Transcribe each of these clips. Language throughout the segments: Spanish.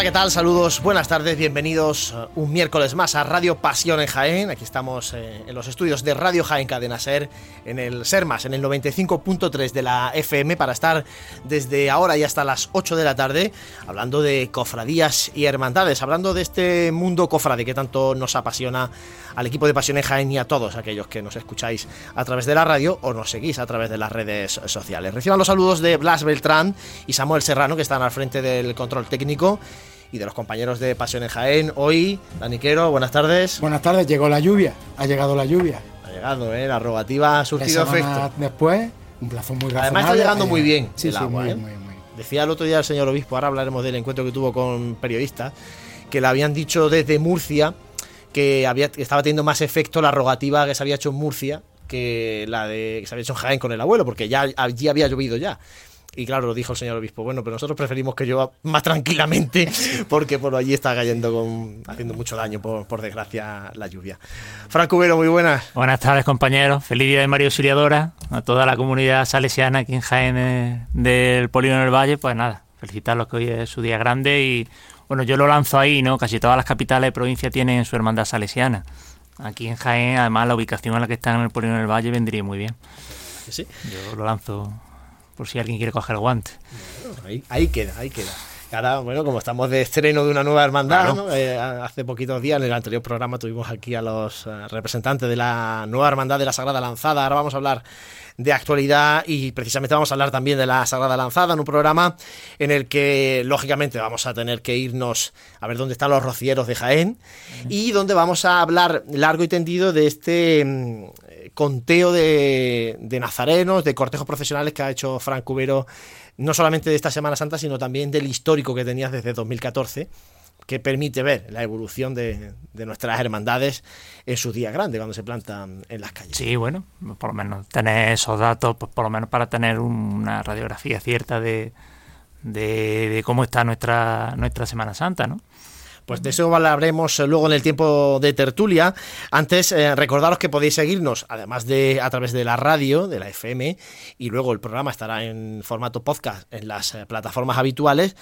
Hola, ¿qué tal? Saludos, buenas tardes, bienvenidos uh, un miércoles más a Radio Pasión en Jaén. Aquí estamos eh, en los estudios de Radio Jaén Cadena Ser, en el Sermas, en el 95.3 de la FM, para estar desde ahora y hasta las 8 de la tarde hablando de cofradías y hermandades, hablando de este mundo cofrade que tanto nos apasiona al equipo de Pasión en Jaén y a todos aquellos que nos escucháis a través de la radio o nos seguís a través de las redes sociales. Reciban los saludos de Blas Beltrán y Samuel Serrano, que están al frente del control técnico y de los compañeros de Pasión en Jaén. Hoy, Daniquero, buenas tardes. Buenas tardes, llegó la lluvia, ha llegado la lluvia. Ha llegado, ¿eh? La rogativa ha surtido efecto. Después, un plazo muy razonable. Además está llegando muy bien sí, el sí, agua, muy, ¿eh? muy, muy. Decía el otro día el señor obispo, ahora hablaremos del encuentro que tuvo con periodistas, que le habían dicho desde Murcia que, había, que estaba teniendo más efecto la rogativa que se había hecho en Murcia que la de que se había hecho en Jaén con el abuelo, porque ya allí había llovido ya. Y claro, lo dijo el señor obispo, bueno, pero nosotros preferimos que llueva más tranquilamente, porque por allí está cayendo, con, haciendo mucho daño, por, por desgracia, la lluvia. Franco Cubero, muy buenas. Buenas tardes, compañeros. Feliz día de María Auxiliadora a toda la comunidad salesiana aquí en Jaén eh, del Polígono del Valle. Pues nada, felicitarlos que hoy es su día grande y bueno, yo lo lanzo ahí, ¿no? Casi todas las capitales de provincia tienen su hermandad salesiana. Aquí en Jaén, además, la ubicación en la que están en el Polígono del Valle vendría muy bien. Sí, Yo lo lanzo por si alguien quiere coger el guante. ahí, ahí queda, ahí queda. Ahora, bueno, como estamos de estreno de una nueva hermandad, Claro. ¿no? Eh, hace poquitos días en el anterior programa tuvimos aquí a los eh, representantes de la nueva hermandad de la Sagrada Lanzada. Ahora vamos a hablar de actualidad y precisamente vamos a hablar también de la Sagrada Lanzada en un programa en el que lógicamente vamos a tener que irnos a ver dónde están los rocieros de Jaén y donde vamos a hablar largo y tendido de este mm, conteo de, nazarenos, de cortejos profesionales que ha hecho Frank Cubero no solamente de esta Semana Santa, sino también del histórico que tenías desde 2014, que permite ver la evolución de, nuestras hermandades en su día grande, cuando se plantan en las calles. Sí, bueno, por lo menos tener esos datos, pues por lo menos para tener una radiografía cierta de, de, de cómo está nuestra, nuestra Semana Santa, ¿no? Pues de eso hablaremos eh, luego en el tiempo de tertulia. Antes, eh, recordaros que podéis seguirnos, además de a través de la radio, de la FM, y luego el programa estará en formato podcast en las eh, plataformas habituales,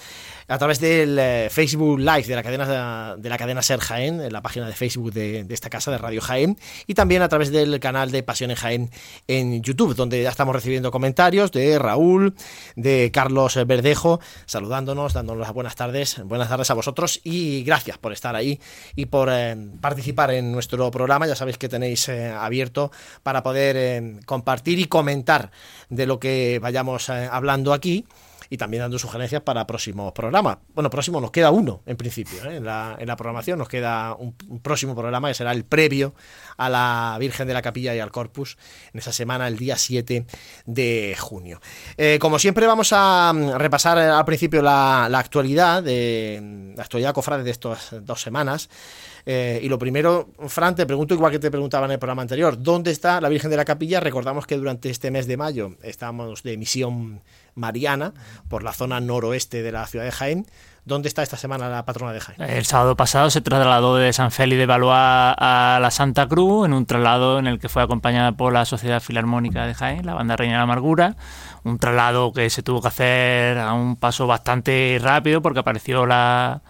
a través del Facebook Live de la cadena de la cadena Ser Jaén, en la página de Facebook de, de esta casa de Radio Jaén, y también a través del canal de Pasión en Jaén en YouTube, donde ya estamos recibiendo comentarios de Raúl, de Carlos Verdejo, saludándonos, dándonos las buenas tardes, buenas tardes a vosotros y gracias por estar ahí y por eh, participar en nuestro programa. Ya sabéis que tenéis eh, abierto para poder eh, compartir y comentar de lo que vayamos hablando aquí y también dando sugerencias para próximos programas. Bueno, próximo nos queda uno en principio, ¿eh? en, la, en la programación nos queda un, próximo programa que será el previo a la Virgen de la Capilla y al Corpus en esa semana, el día 7 de junio. Eh, como siempre vamos a mm, repasar al principio la, la actualidad de la actualidad cofrade de estas dos semanas. Eh, y lo primero, Fran, te pregunto igual que te preguntaba en el programa anterior, ¿dónde está la Virgen de la Capilla? Recordamos que durante este mes de mayo estamos de misión mariana por la zona noroeste de la ciudad de Jaén. ¿Dónde está esta semana la patrona de Jaén? El sábado pasado se trasladó de San Félix de Valois a la Santa Cruz en un traslado en el que fue acompañada por la Sociedad Filarmónica de Jaén, la Banda Reina de Amargura. Un traslado que se tuvo que hacer a un paso bastante rápido porque apareció la,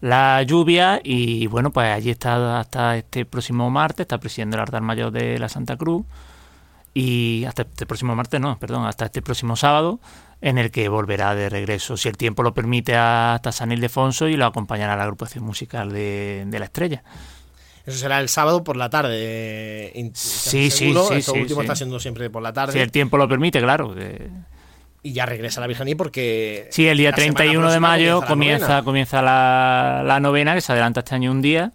la lluvia y bueno, pues allí está hasta este próximo martes, está presidiendo el altar mayor de la Santa Cruz y hasta este próximo martes, no, perdón, hasta este próximo sábado en el que volverá de regreso, si el tiempo lo permite, hasta San Ildefonso y lo acompañará la agrupación musical de, de La Estrella. Eso será el sábado por la tarde. Sí, sí, seguro. sí, Esto sí, último sí. está siendo siempre por la tarde. Si el tiempo lo permite, claro. que- Y ya regresa la Virgen ahí porque. Sí, el día la semana 31 de mayo comienza, comienza la, la novena, que se adelanta este año un día.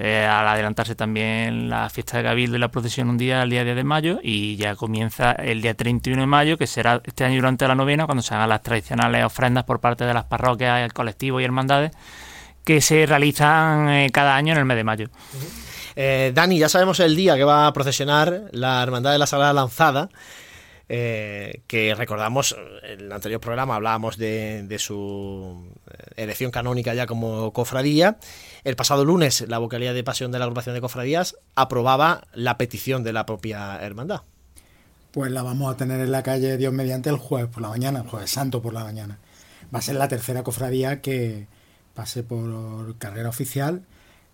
Eh, al adelantarse también la fiesta de Cabildo y la procesión un día, el día 10 de mayo, y ya comienza el día 31 de mayo, que será este año durante la novena, cuando se hagan las tradicionales ofrendas por parte de las parroquias, el colectivo y hermandades, que se realizan eh, cada año en el mes de mayo. Eh, Dani, ya sabemos el día que va a procesionar la Hermandad de la Sagrada Lanzada. Eh, que recordamos en el anterior programa hablábamos de, de su elección canónica ya como cofradía. El pasado lunes la vocalía de pasión de la agrupación de cofradías aprobaba la petición de la propia hermandad. Pues la vamos a tener en la calle Dios mediante el jueves por la mañana, el jueves santo por la mañana. Va a ser la tercera cofradía que pase por carrera oficial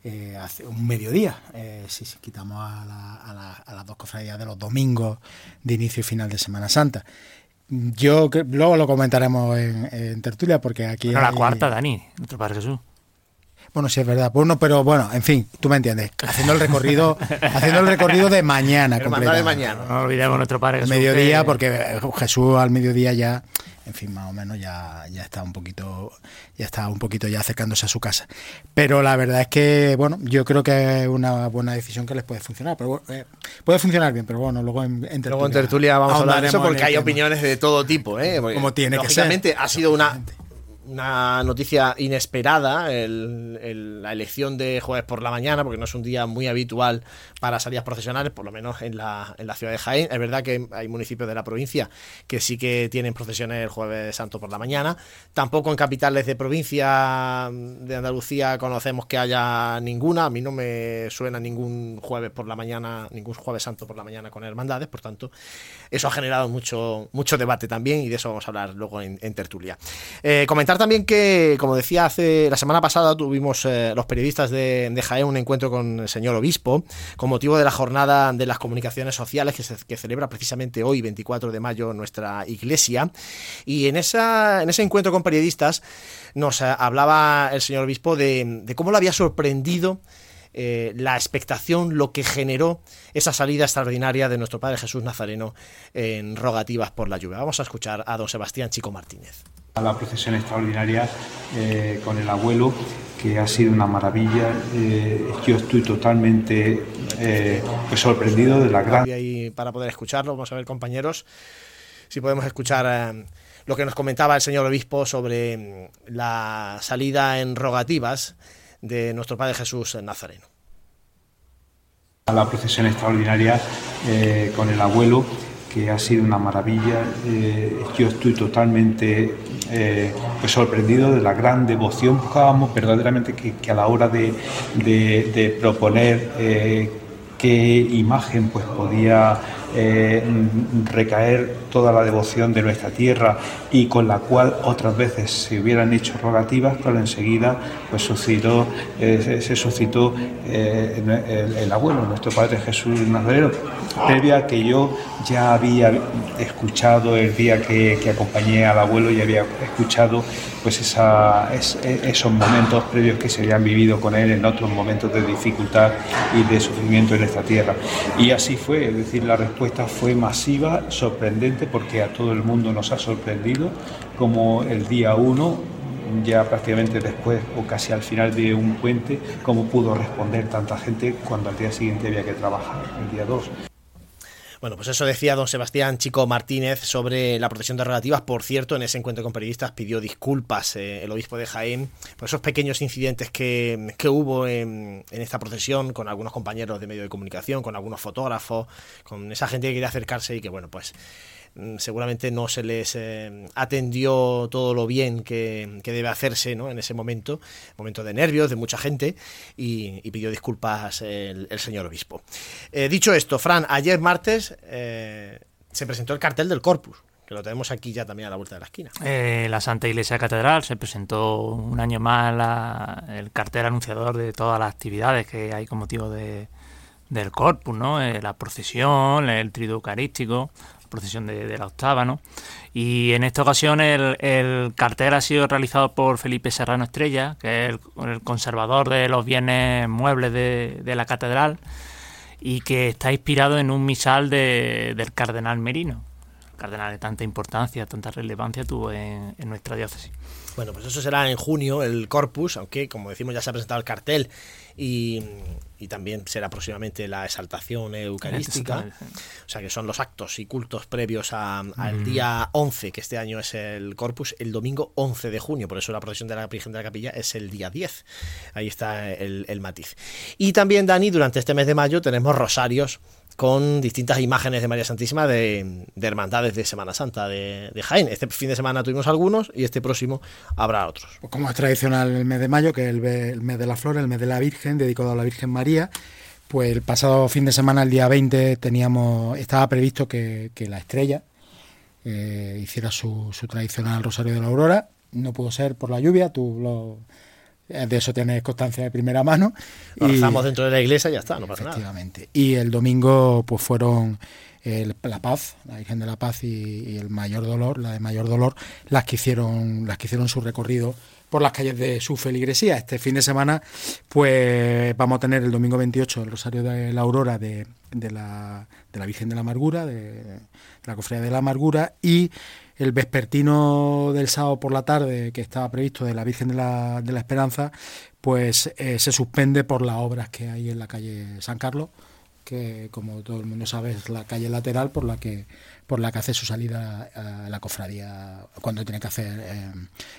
eh, hace un mediodía, eh, si, quitamos a, las dos cofradías de los domingos de inicio y final de Semana Santa. Yo luego lo comentaremos en, tertulia porque aquí... la cuarta, Dani, nuestro Padre Jesús. Bueno, sí es verdad. Bueno, pero bueno, en fin, tú me entiendes. Haciendo el recorrido, haciendo el recorrido de mañana. de mañana. No olvidemos nuestro Padre Jesús. Mediodía, porque Jesús al mediodía ya en fin, más o menos ya, ya está un poquito, ya está un poquito ya acercándose a su casa. Pero la verdad es que, bueno, yo creo que es una buena decisión que les puede funcionar. Pero eh, puede funcionar bien, pero bueno, luego en, tertulia, luego en tertulia vamos a hablar de eso porque hay opiniones de todo tipo, ¿eh? Como tiene que ser. ha sido una una noticia inesperada, la elección de jueves por la mañana, porque no es un día muy habitual para salidas procesionales, por lo menos en la, en la ciudad de Jaén. Es verdad que hay municipios de la provincia que sí que tienen procesiones el jueves santo por la mañana. Tampoco en capitales de provincia de Andalucía conocemos que haya ninguna. A mí no me suena ningún jueves por la mañana, ningún jueves santo por la mañana con hermandades, por tanto, eso ha generado mucho, mucho debate también y de eso vamos a hablar luego en, tertulia. Eh, también que, como decía hace la semana pasada, tuvimos eh, los periodistas de, de, Jaén un encuentro con el señor obispo con motivo de la jornada de las comunicaciones sociales que, celebra precisamente hoy, 24 de mayo, nuestra iglesia. Y en, esa, en ese encuentro con periodistas nos eh, hablaba el señor obispo de, de cómo lo había sorprendido eh, la expectación, lo que generó esa salida extraordinaria de nuestro Padre Jesús Nazareno en rogativas por la lluvia. Vamos a escuchar a don Sebastián Chico Martínez. A la procesión extraordinaria eh, con el abuelo, que ha sido una maravilla. Eh, yo estoy totalmente pues sorprendido de la gran... Y para poder escucharlo, vamos a ver compañeros si podemos escuchar lo que nos comentaba el señor obispo sobre mm, la salida en rogativas de nuestro Padre Jesús Nazareno. A la procesión extraordinaria eh, con el abuelo, que ha sido una maravilla. Eh, yo estoy totalmente eh, pues sorprendido de la gran devoción. Buscábamos verdaderamente que, a la hora de, de proponer qué imagen pues podía eh, recaer toda la devoción de nuestra tierra y con la cual otras veces se hubieran hecho rogativas, pero enseguida pues suscitó, eh, se suscitó eh, el, abuelo, nuestro Padre Jesús Nazareno, previa que yo ya había escuchado el día que, acompañé al abuelo y había escuchado pues esa, esos momentos previos que se habían vivido con él en otros momentos de dificultad y de sufrimiento en esta tierra. Y así fue, es decir, la respuesta respuesta fue masiva, sorprendente, porque a todo el mundo nos ha sorprendido, como el día 1, ya prácticamente después o casi al final de un puente, cómo pudo responder tanta gente cuando al día siguiente había que trabajar, el día 2. Bueno, pues eso decía don Sebastián Chico Martínez sobre la protección de relativas. Por cierto, en ese encuentro con periodistas pidió disculpas eh, el obispo de Jaén por esos pequeños incidentes que, hubo en, en, esta procesión con algunos compañeros de medio de comunicación, con algunos fotógrafos, con esa gente que quería acercarse y que, bueno, pues seguramente no se les eh, atendió todo lo bien que, debe hacerse ¿no? en ese momento, momento de nervios de mucha gente, y, pidió disculpas el, señor obispo. Eh, dicho esto, Fran, ayer martes eh, se presentó el cartel del Corpus. Que lo tenemos aquí ya también a la vuelta de la esquina. la Santa Iglesia Catedral se presentó un año más el cartel anunciador de todas las actividades que hay con motivo de, del Corpus, ¿no? la procesión, el trido eucarístico, procesión de, la octava, ¿no? Y en esta ocasión el, cartel ha sido realizado por Felipe Serrano Estrella, que es el, conservador de los bienes muebles de, la catedral y que está inspirado en un misal del cardenal Merino. El cardenal de tanta importancia, tanta relevancia tuvo en nuestra diócesis. Bueno, pues eso será en junio el Corpus, aunque como decimos ya se ha presentado el cartel y, también será próximamente la exaltación eucarística. O sea que son los actos y cultos previos al día 11, que este año es el Corpus, el domingo 11 de junio. Por eso la procesión de la Virgen de la Capilla es el día 10. Ahí está el, el matiz. Y también, Dani, durante este mes de mayo tenemos rosarios con distintas imágenes de María Santísima de, hermandades de Semana Santa de, Jaén. Este fin de semana tuvimos algunos y este próximo habrá otros. Pues como es tradicional el mes de mayo, que es el, mes de la flor, el mes de la Virgen, dedicado a la Virgen María, pues el pasado fin de semana, el día 20, teníamos, estaba previsto que, la estrella eh, hiciera su, tradicional Rosario de la Aurora. No pudo ser por la lluvia, tú lo, de eso tienes constancia de primera mano. Lo rezamos dentro de la iglesia y ya está, no pasa efectivamente. Y el domingo pues fueron la Paz, la Virgen de la Paz y, el Mayor Dolor, la de Mayor Dolor, las que hicieron, las que hicieron su recorrido por las calles de su feligresía. Este fin de semana, pues vamos a tener el domingo 28 el Rosario de la Aurora de, la, de la Virgen de la Amargura, de, la Cofradía de la Amargura, y el vespertino del sábado por la tarde, que estaba previsto de la Virgen de la, de la Esperanza, pues eh, se suspende por las obras que hay en la calle San Carlos que como todo el mundo sabe es la calle lateral por la que por la que hace su salida a la cofradía cuando tiene que hacer eh,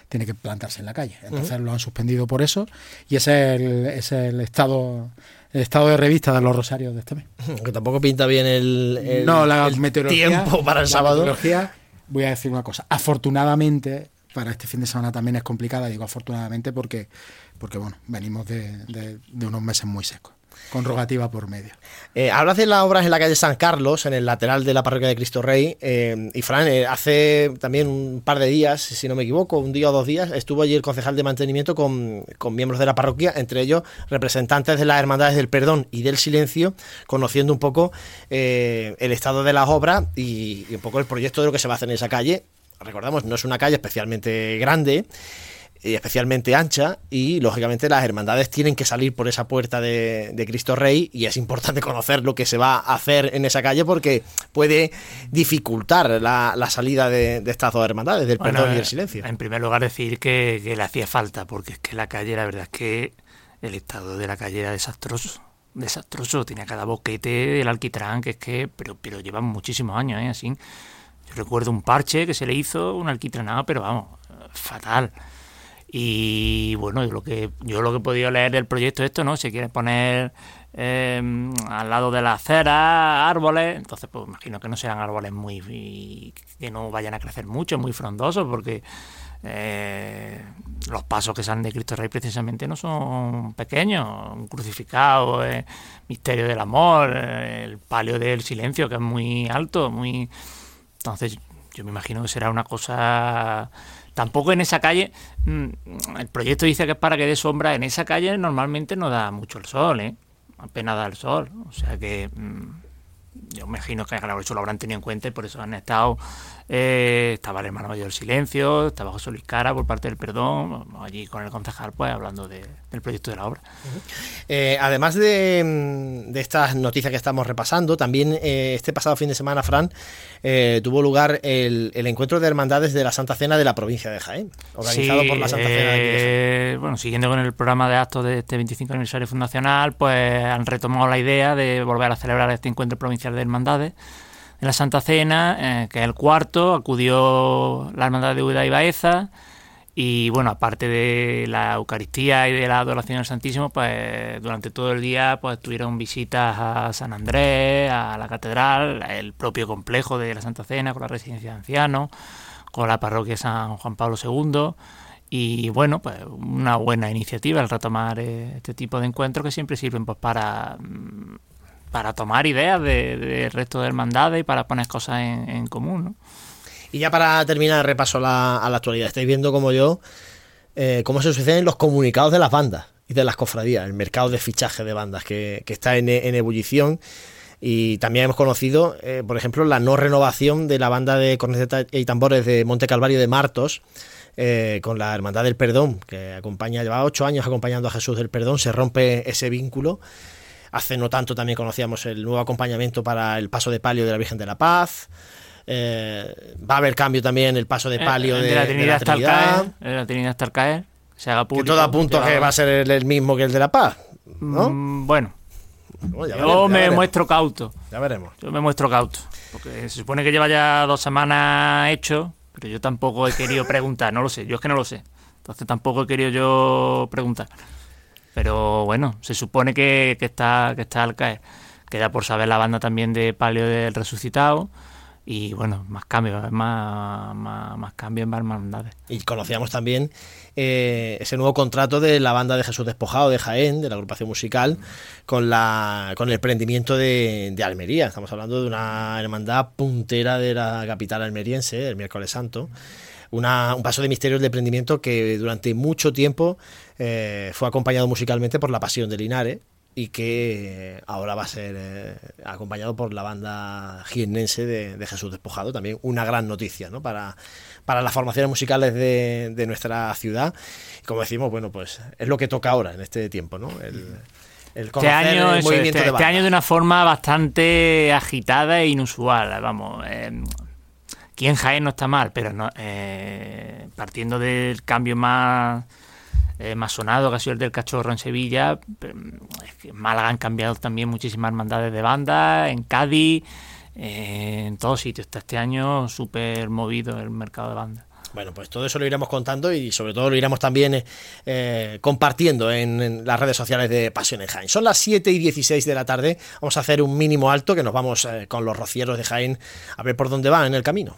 tiene que plantarse en la calle. Entonces lo han suspendido por eso y ese es el, es el estado el estado de revista de los rosarios de este mes. Que tampoco pinta bien el, no la meteorología tiempo para el sábado voy a decir una cosa. Afortunadamente para este fin de semana también es complicada digo afortunadamente porque porque bueno venimos de unos meses muy secos con rogativa por medio. Eh, hablas de las obras en la calle San Carlos, en el lateral de la parroquia de Cristo Rey. Eh, y Fran, eh, hace también un par de días, si no me equivoco, un día o dos días, estuvo allí el concejal de mantenimiento con, con miembros de la parroquia, entre ellos representantes de las Hermandades del Perdón y del Silencio, conociendo un poco el estado de las obras y, y un poco el proyecto de lo que se va a hacer en esa calle. Recordamos, no es una calle especialmente grande especialmente ancha y lógicamente las hermandades tienen que salir por esa puerta de, Cristo Rey y es importante conocer lo que se va a hacer en esa calle porque puede dificultar la, salida de, estas dos hermandades, del perdón y el silencio. En primer lugar decir que, le hacía falta porque es que la calle, la verdad es que el estado de la calle era desastroso desastroso, tenía cada boquete del alquitrán, que es que, pero, pero llevan muchísimos años, ¿eh? así. Yo recuerdo un parche que se le hizo, un alquitranado, pero vamos, fatal. Y bueno, lo que, yo lo que he podido leer del proyecto esto, ¿no? Se quiere poner em, al lado de la acera árboles, entonces pues imagino que no sean árboles muy que no vayan a crecer mucho, muy frondosos, porque eh, los pasos que salen de Cristo Rey precisamente no son pequeños, un crucificado, eh, misterio del amor, eh, el palio del silencio que es muy alto, muy entonces yo me imagino que será una cosa Tampoco en esa calle, mm, el proyecto dice que es para que dé sombra, en esa calle normalmente no da mucho el sol, ¿eh? apenas da el sol, o sea que mm, yo imagino que eso lo habrán tenido en cuenta y por eso han estado eh, estaba el hermano mayor del silencio, estaba José Luis Cara por parte del perdón, allí con el concejal pues hablando del proyecto de la obra. Eh, además de, estas noticias que estamos repasando, también eh, este pasado fin de semana, Fran, tuvo lugar el, encuentro de hermandades de la Santa Cena de la provincia de Jaén, organizado por la Santa Cena de Bueno, siguiendo con el programa de actos de este 25 aniversario fundacional, pues han retomado la idea de volver a celebrar este encuentro provincial de hermandades la Santa Cena, eh, que es el cuarto, acudió la Hermandad de Uda y Baeza. Y bueno, aparte de la Eucaristía y de la adoración al Santísimo, pues durante todo el día pues tuvieron visitas a San Andrés, a la catedral, el propio complejo de la Santa Cena con la residencia de ancianos, con la parroquia San Juan Pablo II. Y bueno, pues una buena iniciativa el retomar eh, este tipo de encuentros que siempre sirven pues para mm, para tomar ideas del de resto de hermandades y para poner cosas en, común. ¿no? Y ya para terminar repaso a la, actualidad, estáis viendo como yo eh, cómo se suceden los comunicados de las bandas y de las cofradías, el mercado de fichaje de bandas que, está en, ebullición. Y también hemos conocido, eh, por ejemplo, la no renovación de la banda de cornetas y tambores de Monte Calvario de Martos, eh, con la Hermandad del Perdón, que acompaña, lleva ocho años acompañando a Jesús del Perdón, se rompe ese vínculo Hace no tanto también conocíamos el nuevo acompañamiento para el paso de palio de la Virgen de la Paz. Eh, va a haber cambio también el paso de eh, palio de, la Trinidad hasta caer, la Trinidad hasta caer, se haga público. Que todo apunta que va a ser el, mismo que el de la Paz, ¿no? Mm, bueno, yo me muestro cauto. Ya veremos. Yo me muestro cauto. Porque se supone que lleva ya dos semanas hecho, pero yo tampoco he querido preguntar, no lo sé, yo es que no lo sé. Entonces tampoco he querido yo preguntar. Pero bueno, se supone que, está, que está al caer. Queda por saber la banda también de Palio del Resucitado. y bueno, más cambios, más, más, más cambios, más hermandades. Y conocíamos también eh, ese nuevo contrato de la banda de Jesús Despojado de Jaén, de la agrupación musical, con, la, con el prendimiento de, de Almería. Estamos hablando de una hermandad puntera de la capital almeriense, el miércoles santo. Una, un paso de misterios de prendimiento que durante mucho tiempo eh, fue acompañado musicalmente por la Pasión de Linares, y que ahora va a ser eh, acompañado por la banda jiennense de, de, Jesús Despojado, también una gran noticia ¿no? para, para las formaciones musicales de, de, nuestra ciudad. Como decimos, bueno, pues es lo que toca ahora en este tiempo, ¿no? El, el este año, el movimiento este, de este año de una forma bastante agitada e inusual, vamos. Eh, aquí en Jaén no está mal, pero no, eh, partiendo del cambio más eh, más sonado que ha sido el del Cachorro en Sevilla. En Málaga han cambiado también muchísimas hermandades de banda, en Cádiz, eh, en todos sitios. Está este año súper movido el mercado de banda. Bueno, pues todo eso lo iremos contando y sobre todo lo iremos también compartiendo en, las redes sociales de Pasión en Jaén. Son las 7 y 16 de la tarde. Vamos a hacer un mínimo alto que nos vamos con los rocieros de Jaén a ver por dónde van en el camino.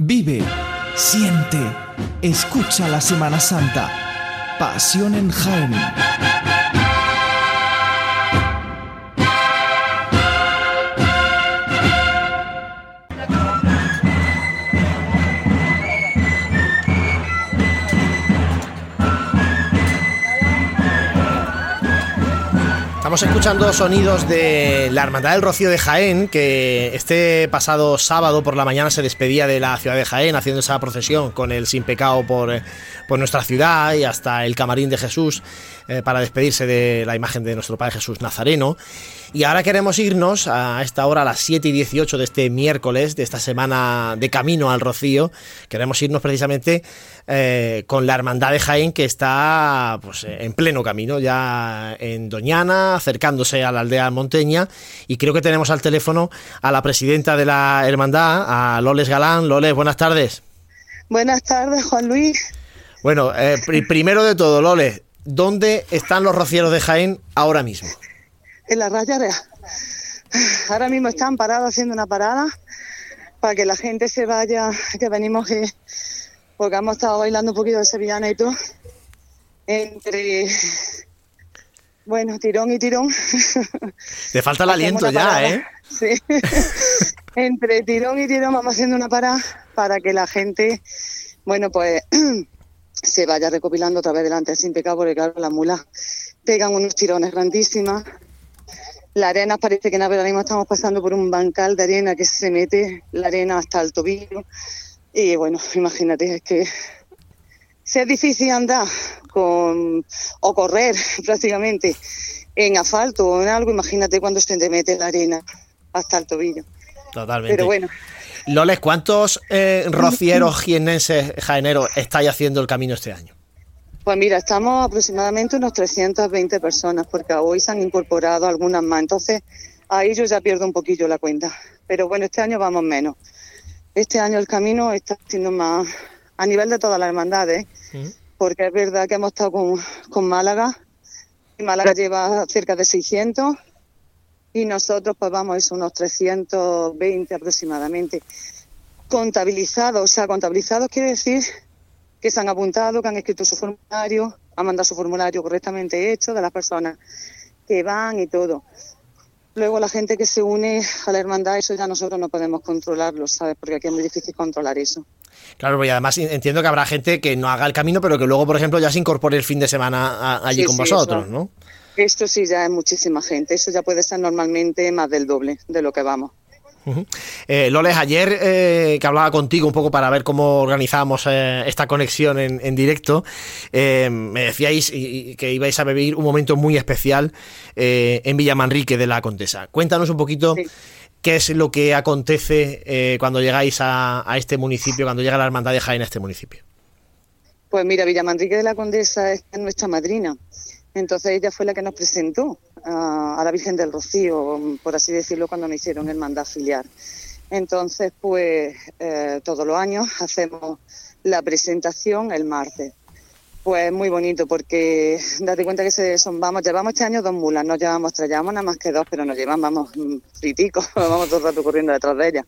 Vive, siente, escucha la Semana Santa. Pasión en Jaén. Estamos escuchando sonidos de la Hermandad del Rocío de Jaén, que este pasado sábado por la mañana se despedía de la ciudad de Jaén haciendo esa procesión con el sin pecado por, por nuestra ciudad y hasta el camarín de Jesús eh, para despedirse de la imagen de nuestro Padre Jesús Nazareno. Y ahora queremos irnos a esta hora, a las 7 y 18 de este miércoles, de esta semana de camino al Rocío. Queremos irnos precisamente eh, con la Hermandad de Jaén, que está pues, en pleno camino, ya en Doñana, acercándose a la aldea monteña. Y creo que tenemos al teléfono a la presidenta de la Hermandad, a Loles Galán. Loles, buenas tardes. Buenas tardes, Juan Luis. Bueno, eh, pr primero de todo, Loles, ¿dónde están los rocieros de Jaén ahora mismo? en la rayarea. Ahora mismo están parados haciendo una parada para que la gente se vaya, que venimos, que, porque hemos estado bailando un poquito de sevillana y todo, entre, bueno, tirón y tirón. Te falta el aliento ya, parada. ¿eh? Sí. entre tirón y tirón vamos haciendo una parada para que la gente, bueno, pues se vaya recopilando otra vez delante sin pecado, porque claro, las mulas pegan unos tirones grandísimas la arena parece que en ahora mismo estamos pasando por un bancal de arena que se mete la arena hasta el tobillo. Y bueno, imagínate, es que si es difícil andar con, o correr prácticamente en asfalto o en algo, imagínate cuando se te mete la arena hasta el tobillo. Totalmente. Pero bueno. Loles, ¿cuántos eh, rocieros jienenses jaeneros estáis haciendo el camino este año? Pues mira, estamos aproximadamente unos 320 personas, porque hoy se han incorporado algunas más. Entonces, ahí yo ya pierdo un poquillo la cuenta. Pero bueno, este año vamos menos. Este año el camino está siendo más a nivel de todas las hermandades, ¿eh? porque es verdad que hemos estado con, con Málaga. Y Málaga lleva cerca de 600 y nosotros pues vamos a unos 320 aproximadamente. Contabilizados, o sea, contabilizados quiere decir que se han apuntado, que han escrito su formulario, han mandado su formulario correctamente hecho de las personas que van y todo. Luego la gente que se une a la hermandad, eso ya nosotros no podemos controlarlo, ¿sabes? Porque aquí es muy difícil controlar eso. Claro, y además entiendo que habrá gente que no haga el camino, pero que luego, por ejemplo, ya se incorpore el fin de semana allí Sí, con sí, vosotros, eso. ¿no? Esto sí ya es muchísima gente, eso ya puede ser normalmente más del doble de lo que vamos. Eh, Loles, ayer eh, que hablaba contigo un poco para ver cómo organizábamos eh, esta conexión en, en directo, me decíais y- y que ibais a vivir un momento muy especial eh, en Villamanrique de la Condesa. Cuéntanos un poquito Sí. ¿qué es lo que acontece cuando llegáis a, este municipio, cuando llega la Hermandad de Jaén a este municipio? Pues mira, Villamanrique de la Condesa es nuestra madrina. Entonces ella fue la que nos presentó a, la Virgen del Rocío, por así decirlo, cuando nos hicieron el mandat filial. Entonces, pues eh, todos los años hacemos la presentación el martes. Pues muy bonito porque date cuenta que se son, vamos, llevamos este año dos mulas, no llevamos tres, nada más que dos, pero nos llevan, vamos, friticos, vamos todo el rato corriendo detrás de ellas.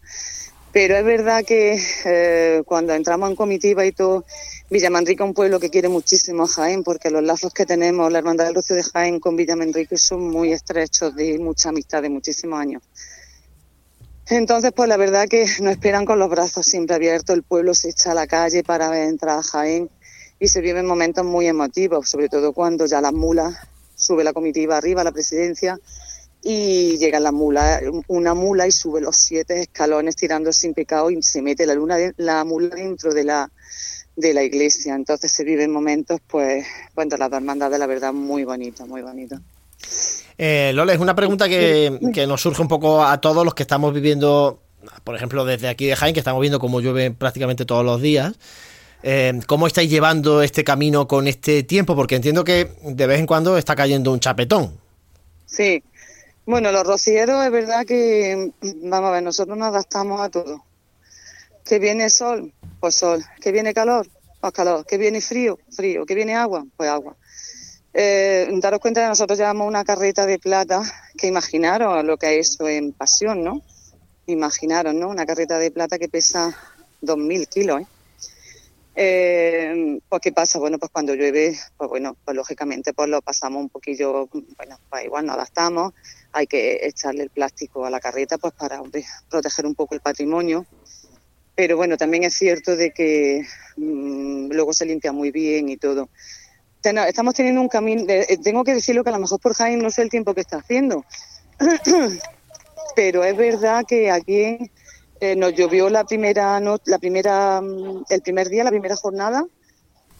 Pero es verdad que eh, cuando entramos en comitiva y todo, Villamanrique es un pueblo que quiere muchísimo a Jaén, porque los lazos que tenemos, la Hermandad del Rocío de Jaén con Villamanrique son muy estrechos, de mucha amistad, de muchísimos años. Entonces, pues la verdad que nos esperan con los brazos siempre abiertos, el pueblo se echa a la calle para entrar a Jaén y se viven momentos muy emotivos, sobre todo cuando ya las mulas, sube la comitiva arriba a la presidencia y llega la mula, una mula y sube los siete escalones tirando sin pecado y se mete la luna la mula dentro de la de la iglesia. Entonces se viven momentos, pues, cuando las dos hermandades, la verdad, muy bonito, muy bonito. Eh, Lola, es una pregunta que, nos surge un poco a todos los que estamos viviendo, por ejemplo, desde aquí de Jaén, que estamos viendo cómo llueve prácticamente todos los días. Eh, ¿Cómo estáis llevando este camino con este tiempo? Porque entiendo que de vez en cuando está cayendo un chapetón. Sí, bueno, los rocieros es verdad que, vamos a ver, nosotros nos adaptamos a todo. Que viene sol, pues sol. Que viene calor, pues calor. Que viene frío, frío. Que viene agua, pues agua. Eh, daros cuenta que nosotros llevamos una carreta de plata, que imaginaron lo que es eso en pasión, ¿no? Imaginaron, ¿no? Una carreta de plata que pesa 2.000 kilos, ¿eh? Eh, pues qué pasa, bueno, pues cuando llueve, pues bueno, pues lógicamente pues lo pasamos un poquillo, bueno, pues igual nos adaptamos, hay que echarle el plástico a la carreta pues para proteger un poco el patrimonio, pero bueno, también es cierto de que mm, luego se limpia muy bien y todo. Estamos teniendo un camino, eh, tengo que decirlo que a lo mejor por Jaime no sé el tiempo que está haciendo, pero es verdad que aquí eh, nos llovió la primera la primera, mm, el primer día, la primera jornada,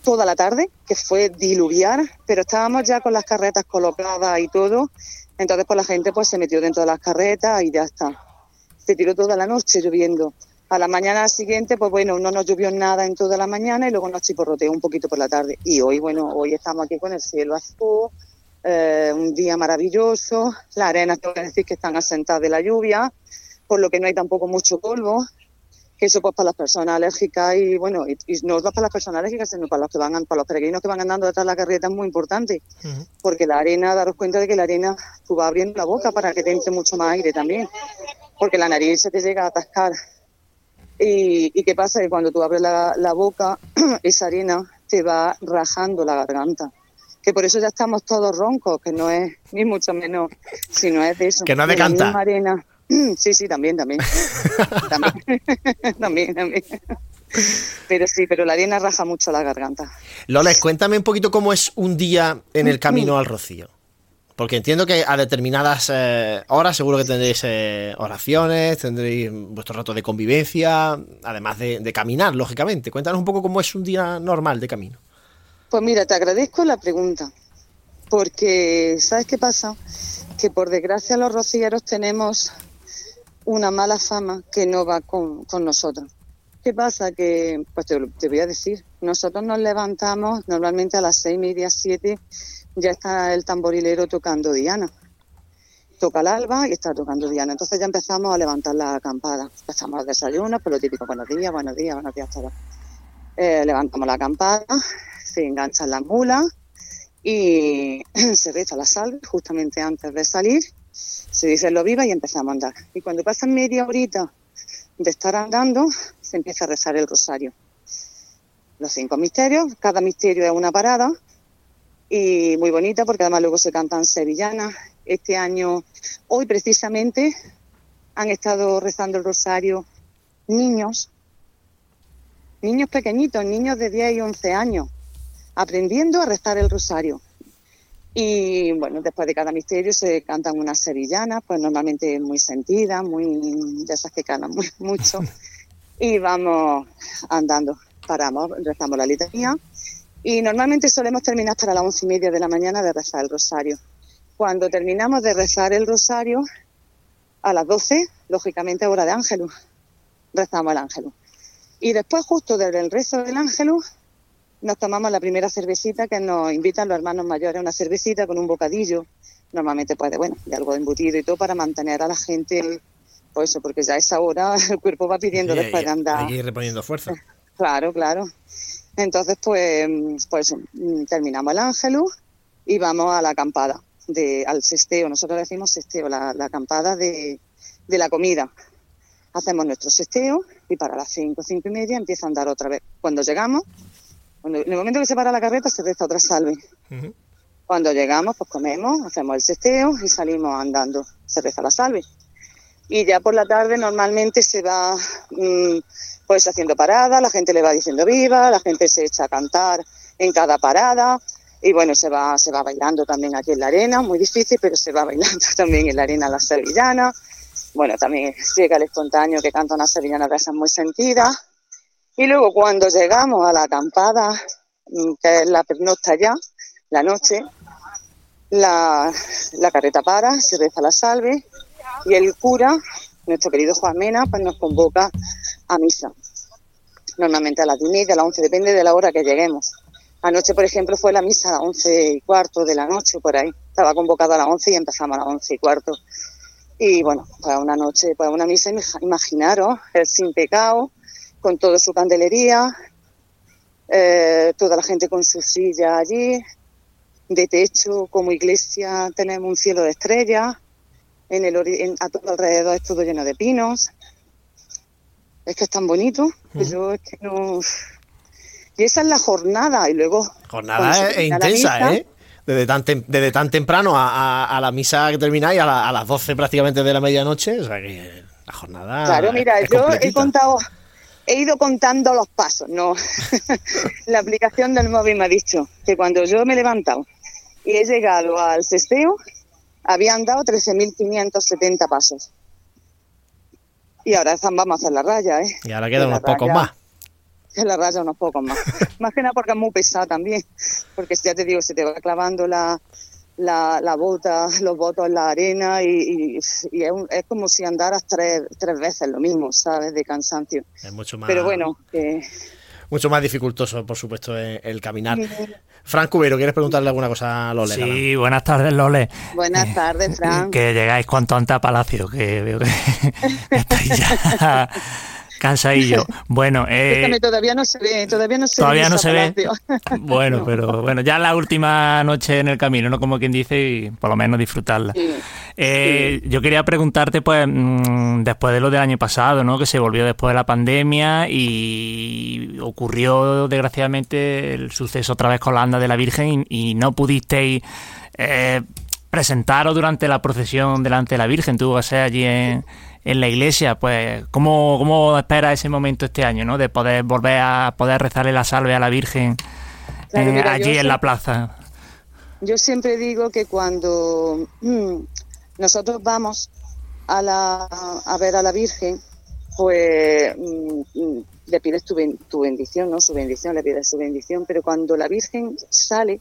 toda la tarde, que fue diluviar, pero estábamos ya con las carretas colocadas y todo, entonces pues la gente pues se metió dentro de las carretas y ya está. Se tiró toda la noche lloviendo. A la mañana siguiente, pues bueno, no nos llovió nada en toda la mañana y luego nos chiporroteó un poquito por la tarde. Y hoy, bueno, hoy estamos aquí con el cielo azul, eh, un día maravilloso, las arenas, tengo que decir que están asentadas de la lluvia, por lo que no hay tampoco mucho polvo, que eso pues para las personas alérgicas y bueno, y, no es para las personas alérgicas, sino para los que van para los peregrinos que van andando detrás de la carreta es muy importante, porque la arena, daros cuenta de que la arena tú vas abriendo la boca para que te entre mucho más aire también, porque la nariz se te llega a atascar. Y, y qué pasa que cuando tú abres la, la boca, esa arena te va rajando la garganta que por eso ya estamos todos roncos, que no es ni mucho menos, sino es de eso. Que no decanta. arena, Sí, sí, también, también. también, también, Pero sí, pero la arena raja mucho la garganta. Loles, cuéntame un poquito cómo es un día en el camino al Rocío. Porque entiendo que a determinadas eh, horas seguro que tendréis eh, oraciones, tendréis vuestro rato de convivencia, además de, caminar, lógicamente. Cuéntanos un poco cómo es un día normal de camino. Pues mira, te agradezco la pregunta, porque ¿sabes qué pasa? Que por desgracia los rocieros tenemos una mala fama que no va con, nosotros. ¿Qué pasa? Que, pues te, voy a decir, nosotros nos levantamos normalmente a las seis y media, siete, ya está el tamborilero tocando Diana. Toca el alba y está tocando Diana. Entonces ya empezamos a levantar la acampada. Empezamos a desayunar, por lo típico, buenos días, buenos días, buenos días, todos. Eh, levantamos la acampada, se enganchan las mulas y se reza la salve justamente antes de salir se dice lo viva y empezamos a andar. Y cuando pasan media horita de estar andando, se empieza a rezar el rosario. Los cinco misterios, cada misterio es una parada y muy bonita porque además luego se cantan sevillanas. Este año, hoy precisamente, han estado rezando el rosario niños, niños pequeñitos, niños de 10 y 11 años, aprendiendo a rezar el rosario. Y bueno, después de cada misterio se cantan unas sevillanas, pues normalmente muy sentidas, muy de esas que cantan muy, mucho. Y vamos andando, paramos, rezamos la litanía. Y normalmente solemos terminar hasta las once y media de la mañana de rezar el rosario. Cuando terminamos de rezar el rosario, a las 12, lógicamente, hora de ángelus. Rezamos el ángelus. Y después, justo desde el rezo del ángelus, nos tomamos la primera cervecita que nos invitan los hermanos mayores, una cervecita con un bocadillo, normalmente pues de, bueno, de algo de embutido y todo para mantener a la gente, pues eso, porque ya a esa hora el cuerpo va pidiendo Sí, después y- de andar. y reponiendo fuerza. Claro, claro. Entonces, pues, pues terminamos el ángelus y vamos a la acampada, de, al sesteo. Nosotros decimos sesteo, la, la acampada de, de la comida. Hacemos nuestro sesteo y para las cinco, cinco y media empieza a andar otra vez. Cuando llegamos, cuando- en el momento que se para la carreta se resta otra salve. Ujú. Cuando llegamos, pues comemos, hacemos el sesteo y salimos andando. Se reza la salve. Y ya por la tarde normalmente se va mm, pues haciendo parada, la gente le va diciendo viva, la gente se echa a cantar en cada parada y bueno, se va, se va bailando también aquí en la arena, muy difícil, pero se va bailando también en la arena la sevillana. Bueno, también llega el espontáneo que canta una sevillana de esas muy sentidas. Y luego cuando llegamos a la acampada, mm, que es la pernocta ya, la noche, la, la carreta para, se reza la salve y el cura, nuestro querido Juan Mena, pues nos convoca a misa. Normalmente a las 10 y a las 11, depende de la hora que lleguemos. Anoche, por ejemplo, fue la misa a las 11 y cuarto de la noche, por ahí. Estaba convocado a las 11 y empezamos a las 11 y cuarto. Y bueno, pues una noche, pues una misa, imag- imaginaros, el sin pecado, con toda su candelería, eh, toda la gente con su silla allí, de techo, como iglesia, tenemos un cielo de estrellas, en el en- a todo alrededor es todo lleno de pinos. Es que es tan bonito, que yo es que no... Y esa es la jornada, y luego... Jornada la intensa, misa, ¿eh? Desde tan, tem- desde tan temprano a, a- a la misa que termináis, a, la- a las 12 prácticamente de la medianoche. O sea que la jornada. Claro, mira, es yo he contado, he ido contando los pasos, no. la aplicación del móvil me ha dicho que cuando yo me he levantado y he llegado al cesteo, habían dado 13.570 pasos. Y ahora están- vamos a hacer la raya, ¿eh? Y ahora quedan unos pocos más. Que la raya unos pocos más. más que nada porque es muy pesada también. Porque ya te digo, se te va clavando la, la, la bota, los votos en la arena y, y- y es, un- es como si andaras tres, tres veces lo mismo, ¿sabes? De cansancio. Es mucho más, Pero bueno, que mucho más dificultoso, por supuesto, el, el caminar. Fran Cubero, ¿quieres preguntarle alguna cosa a Lole? Sí, buenas tardes, Lole. buenas tardes, Fran. Que llegáis cuanto antes a Palacio, que veo que estáis ya cansadillo. Bueno, eh, todavía no se ve, todavía no se todavía ve. no se ve. Bueno, No. pero bueno, ya la última noche en el camino, ¿no? Como quien dice, y por lo menos disfrutarla. Sí. Eh, Yo quería preguntarte, pues, mm, después de lo del año pasado, ¿no? Que se volvió después de la pandemia y ocurrió, desgraciadamente, el suceso otra vez con la anda de la Virgen y, y no pudisteis eh, presentaros durante la procesión delante de la Virgen, tuvo que ser allí en, en la iglesia. Pues, ¿cómo, ¿cómo espera ese momento este año, ¿no? De poder volver a poder rezarle la salve a la Virgen Claro, eh, mira, allí en la plaza? Yo siempre digo que cuando mm, nosotros vamos a, la, a ver a la Virgen, pues mm, mm, le pides tu, ben- tu bendición, ¿no? Su bendición, le pides su bendición, pero cuando la Virgen sale,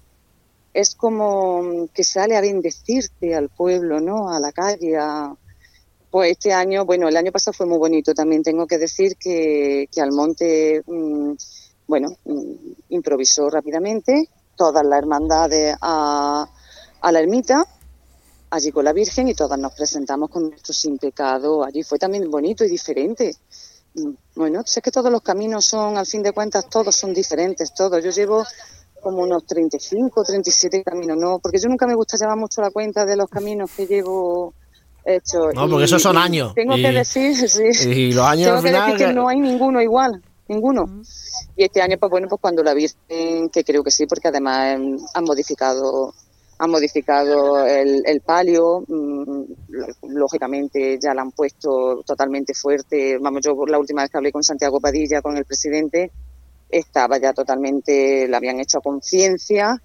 es como que sale a bendecirte al pueblo, ¿no? A la calle, a... Pues este año, bueno, el año pasado fue muy bonito. También tengo que decir que, que Almonte, mm, bueno, mm, improvisó rápidamente todas las hermandades a, a la ermita, allí con la Virgen, y todas nos presentamos con nuestro sin pecado. Allí fue también bonito y diferente. Mm, Bueno, sé que todos los caminos son, al fin de cuentas, todos son diferentes, todos. Yo llevo como unos 35, 37 caminos, ¿no? Porque yo nunca me gusta llevar mucho la cuenta de los caminos que llevo hechos. No, porque esos son años, Tengo y- que decir, sí. Y los años Tengo al que final. decir que no hay ninguno igual, ninguno. Y este año, pues bueno, pues cuando la Virgen, que creo que sí, porque además em, han modificado han modificado el, el palio, mm, lógicamente ya la han puesto totalmente fuerte. Vamos, yo la última vez que hablé con Santiago Padilla, con el presidente, estaba ya totalmente, la habían hecho a conciencia,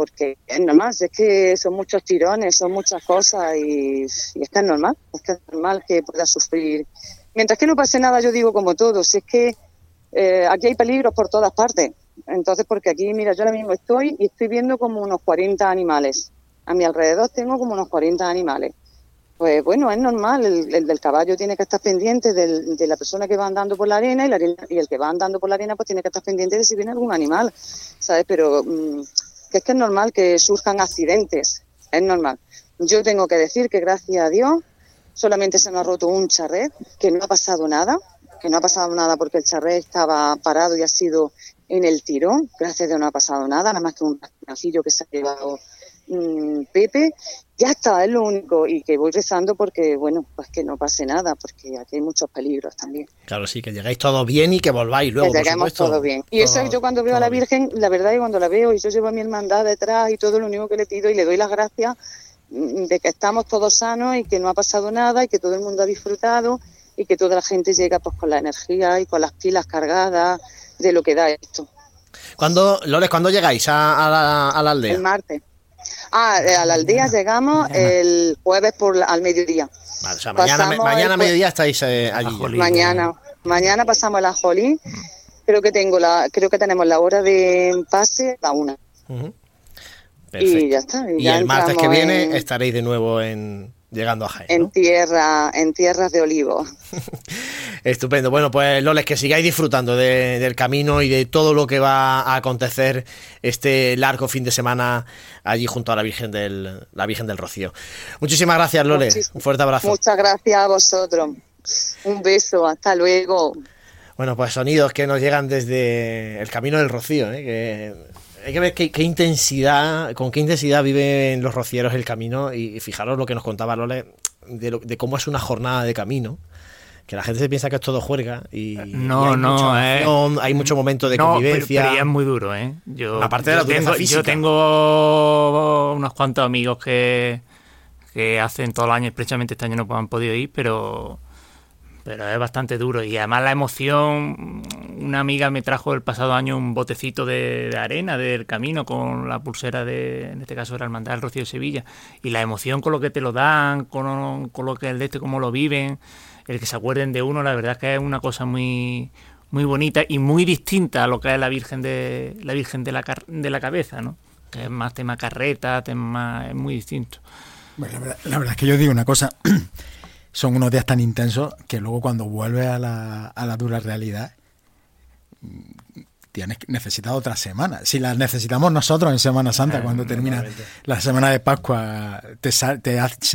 porque es normal, es que son muchos tirones, son muchas cosas y, y es normal, es es normal que pueda sufrir. Mientras que no pase nada, yo digo como todo, si es que eh, aquí hay peligros por todas partes. Entonces, porque aquí, mira, yo ahora mismo estoy y estoy viendo como unos 40 animales. A mi alrededor tengo como unos 40 animales. pues bueno, es normal, el, del caballo tiene que estar pendiente de la persona que va andando por la arena y, y, el que va andando por la arena pues tiene que estar pendiente de si viene algún animal, ¿sabes? Pero mm, que es que es normal que surjan accidentes, es normal. Yo tengo que decir que gracias a Dios solamente se me ha roto un charret, que no ha pasado nada, que no ha pasado nada porque el charret estaba parado y ha sido en el tirón, gracias a Dios no ha pasado nada, nada más que un rastrillo que se ha llevado Mm, Pepe, ya está, es lo único. Y que voy rezando porque, bueno, pues que no pase nada, porque aquí hay muchos peligros también. Claro, sí, que llegáis todo bien y que volváis luego. Que lleguemos todo bien. Y eso yo cuando veo a la Virgen, la verdad es que cuando la veo y yo llevo a mi hermandad detrás y todo lo único que le pido y le doy las gracias mm, de que estamos todos sanos y que no ha pasado nada y que todo el mundo ha disfrutado y que toda la gente llega pues con la energía y con las pilas cargadas de lo que da esto. ¿Cuándo, Lores, cuándo llegáis a, la, a la aldea? El martes. Ah, eh, a la aldea llegamos el jueves por al mediodía. Vale, o sea, mañana, mañana a mediodía estáis eh, allí. Mañana, mañana pasamos la Jolín. Creo que tengo la, creo que tenemos la hora de pase a una. Y ya está. Y, el martes que viene estaréis de nuevo en, llegando a Jaén. En tierra, en tierras de olivo. Estupendo. Bueno, pues Loles, que sigáis disfrutando del camino y de todo lo que va a acontecer este largo fin de semana allí junto a la Virgen del, la Virgen del Rocío. Muchísimas gracias, Loles. Un fuerte abrazo. Muchas gracias a vosotros. Un beso, hasta luego. Bueno, pues sonidos que nos llegan desde el camino del Rocío, ¿eh? que hay que ver qué, intensidad, con qué intensidad viven los rocieros el camino y, fijaros lo que nos contaba Lole de, cómo es una jornada de camino. Que la gente se piensa que es todo juerga y, no, no, eh. hay mucho momento de convivencia. Pero, es muy duro, ¿eh? Yo, Aparte de la tengo, yo tengo unos cuantos amigos que, que hacen todo el año, precisamente este año no han podido ir, pero pero es bastante duro. Y además la emoción, una amiga me trajo el pasado año un botecito de, arena del camino con la pulsera de, en este caso era Hermandad del Rocío de Sevilla. Y la emoción con lo que te lo dan, con, con lo que el de este, cómo lo viven, el que se acuerden de uno, la verdad es que es una cosa muy muy bonita y muy distinta a lo que es la Virgen de la Virgen de la, de la cabeza, ¿no? Que es más tema carreta, tema es muy distinto. Bueno, la verdad es que yo digo una cosa son unos días tan intensos que luego cuando vuelves a la, a la dura realidad tienes necesitas otra semana. Si las necesitamos nosotros en Semana Santa, eh, cuando termina la semana de Pascua, te, se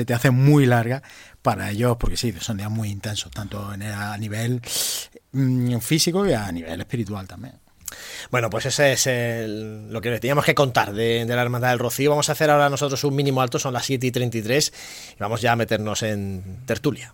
te hace muy larga para ellos, porque sí, son días muy intensos, tanto a nivel mm, físico y a nivel espiritual también. Bueno, pues ese es lo que teníamos que contar de, la Hermandad del Rocío. Vamos a hacer ahora nosotros un mínimo alto, son las 7 y 33, y vamos ya a meternos en tertulia.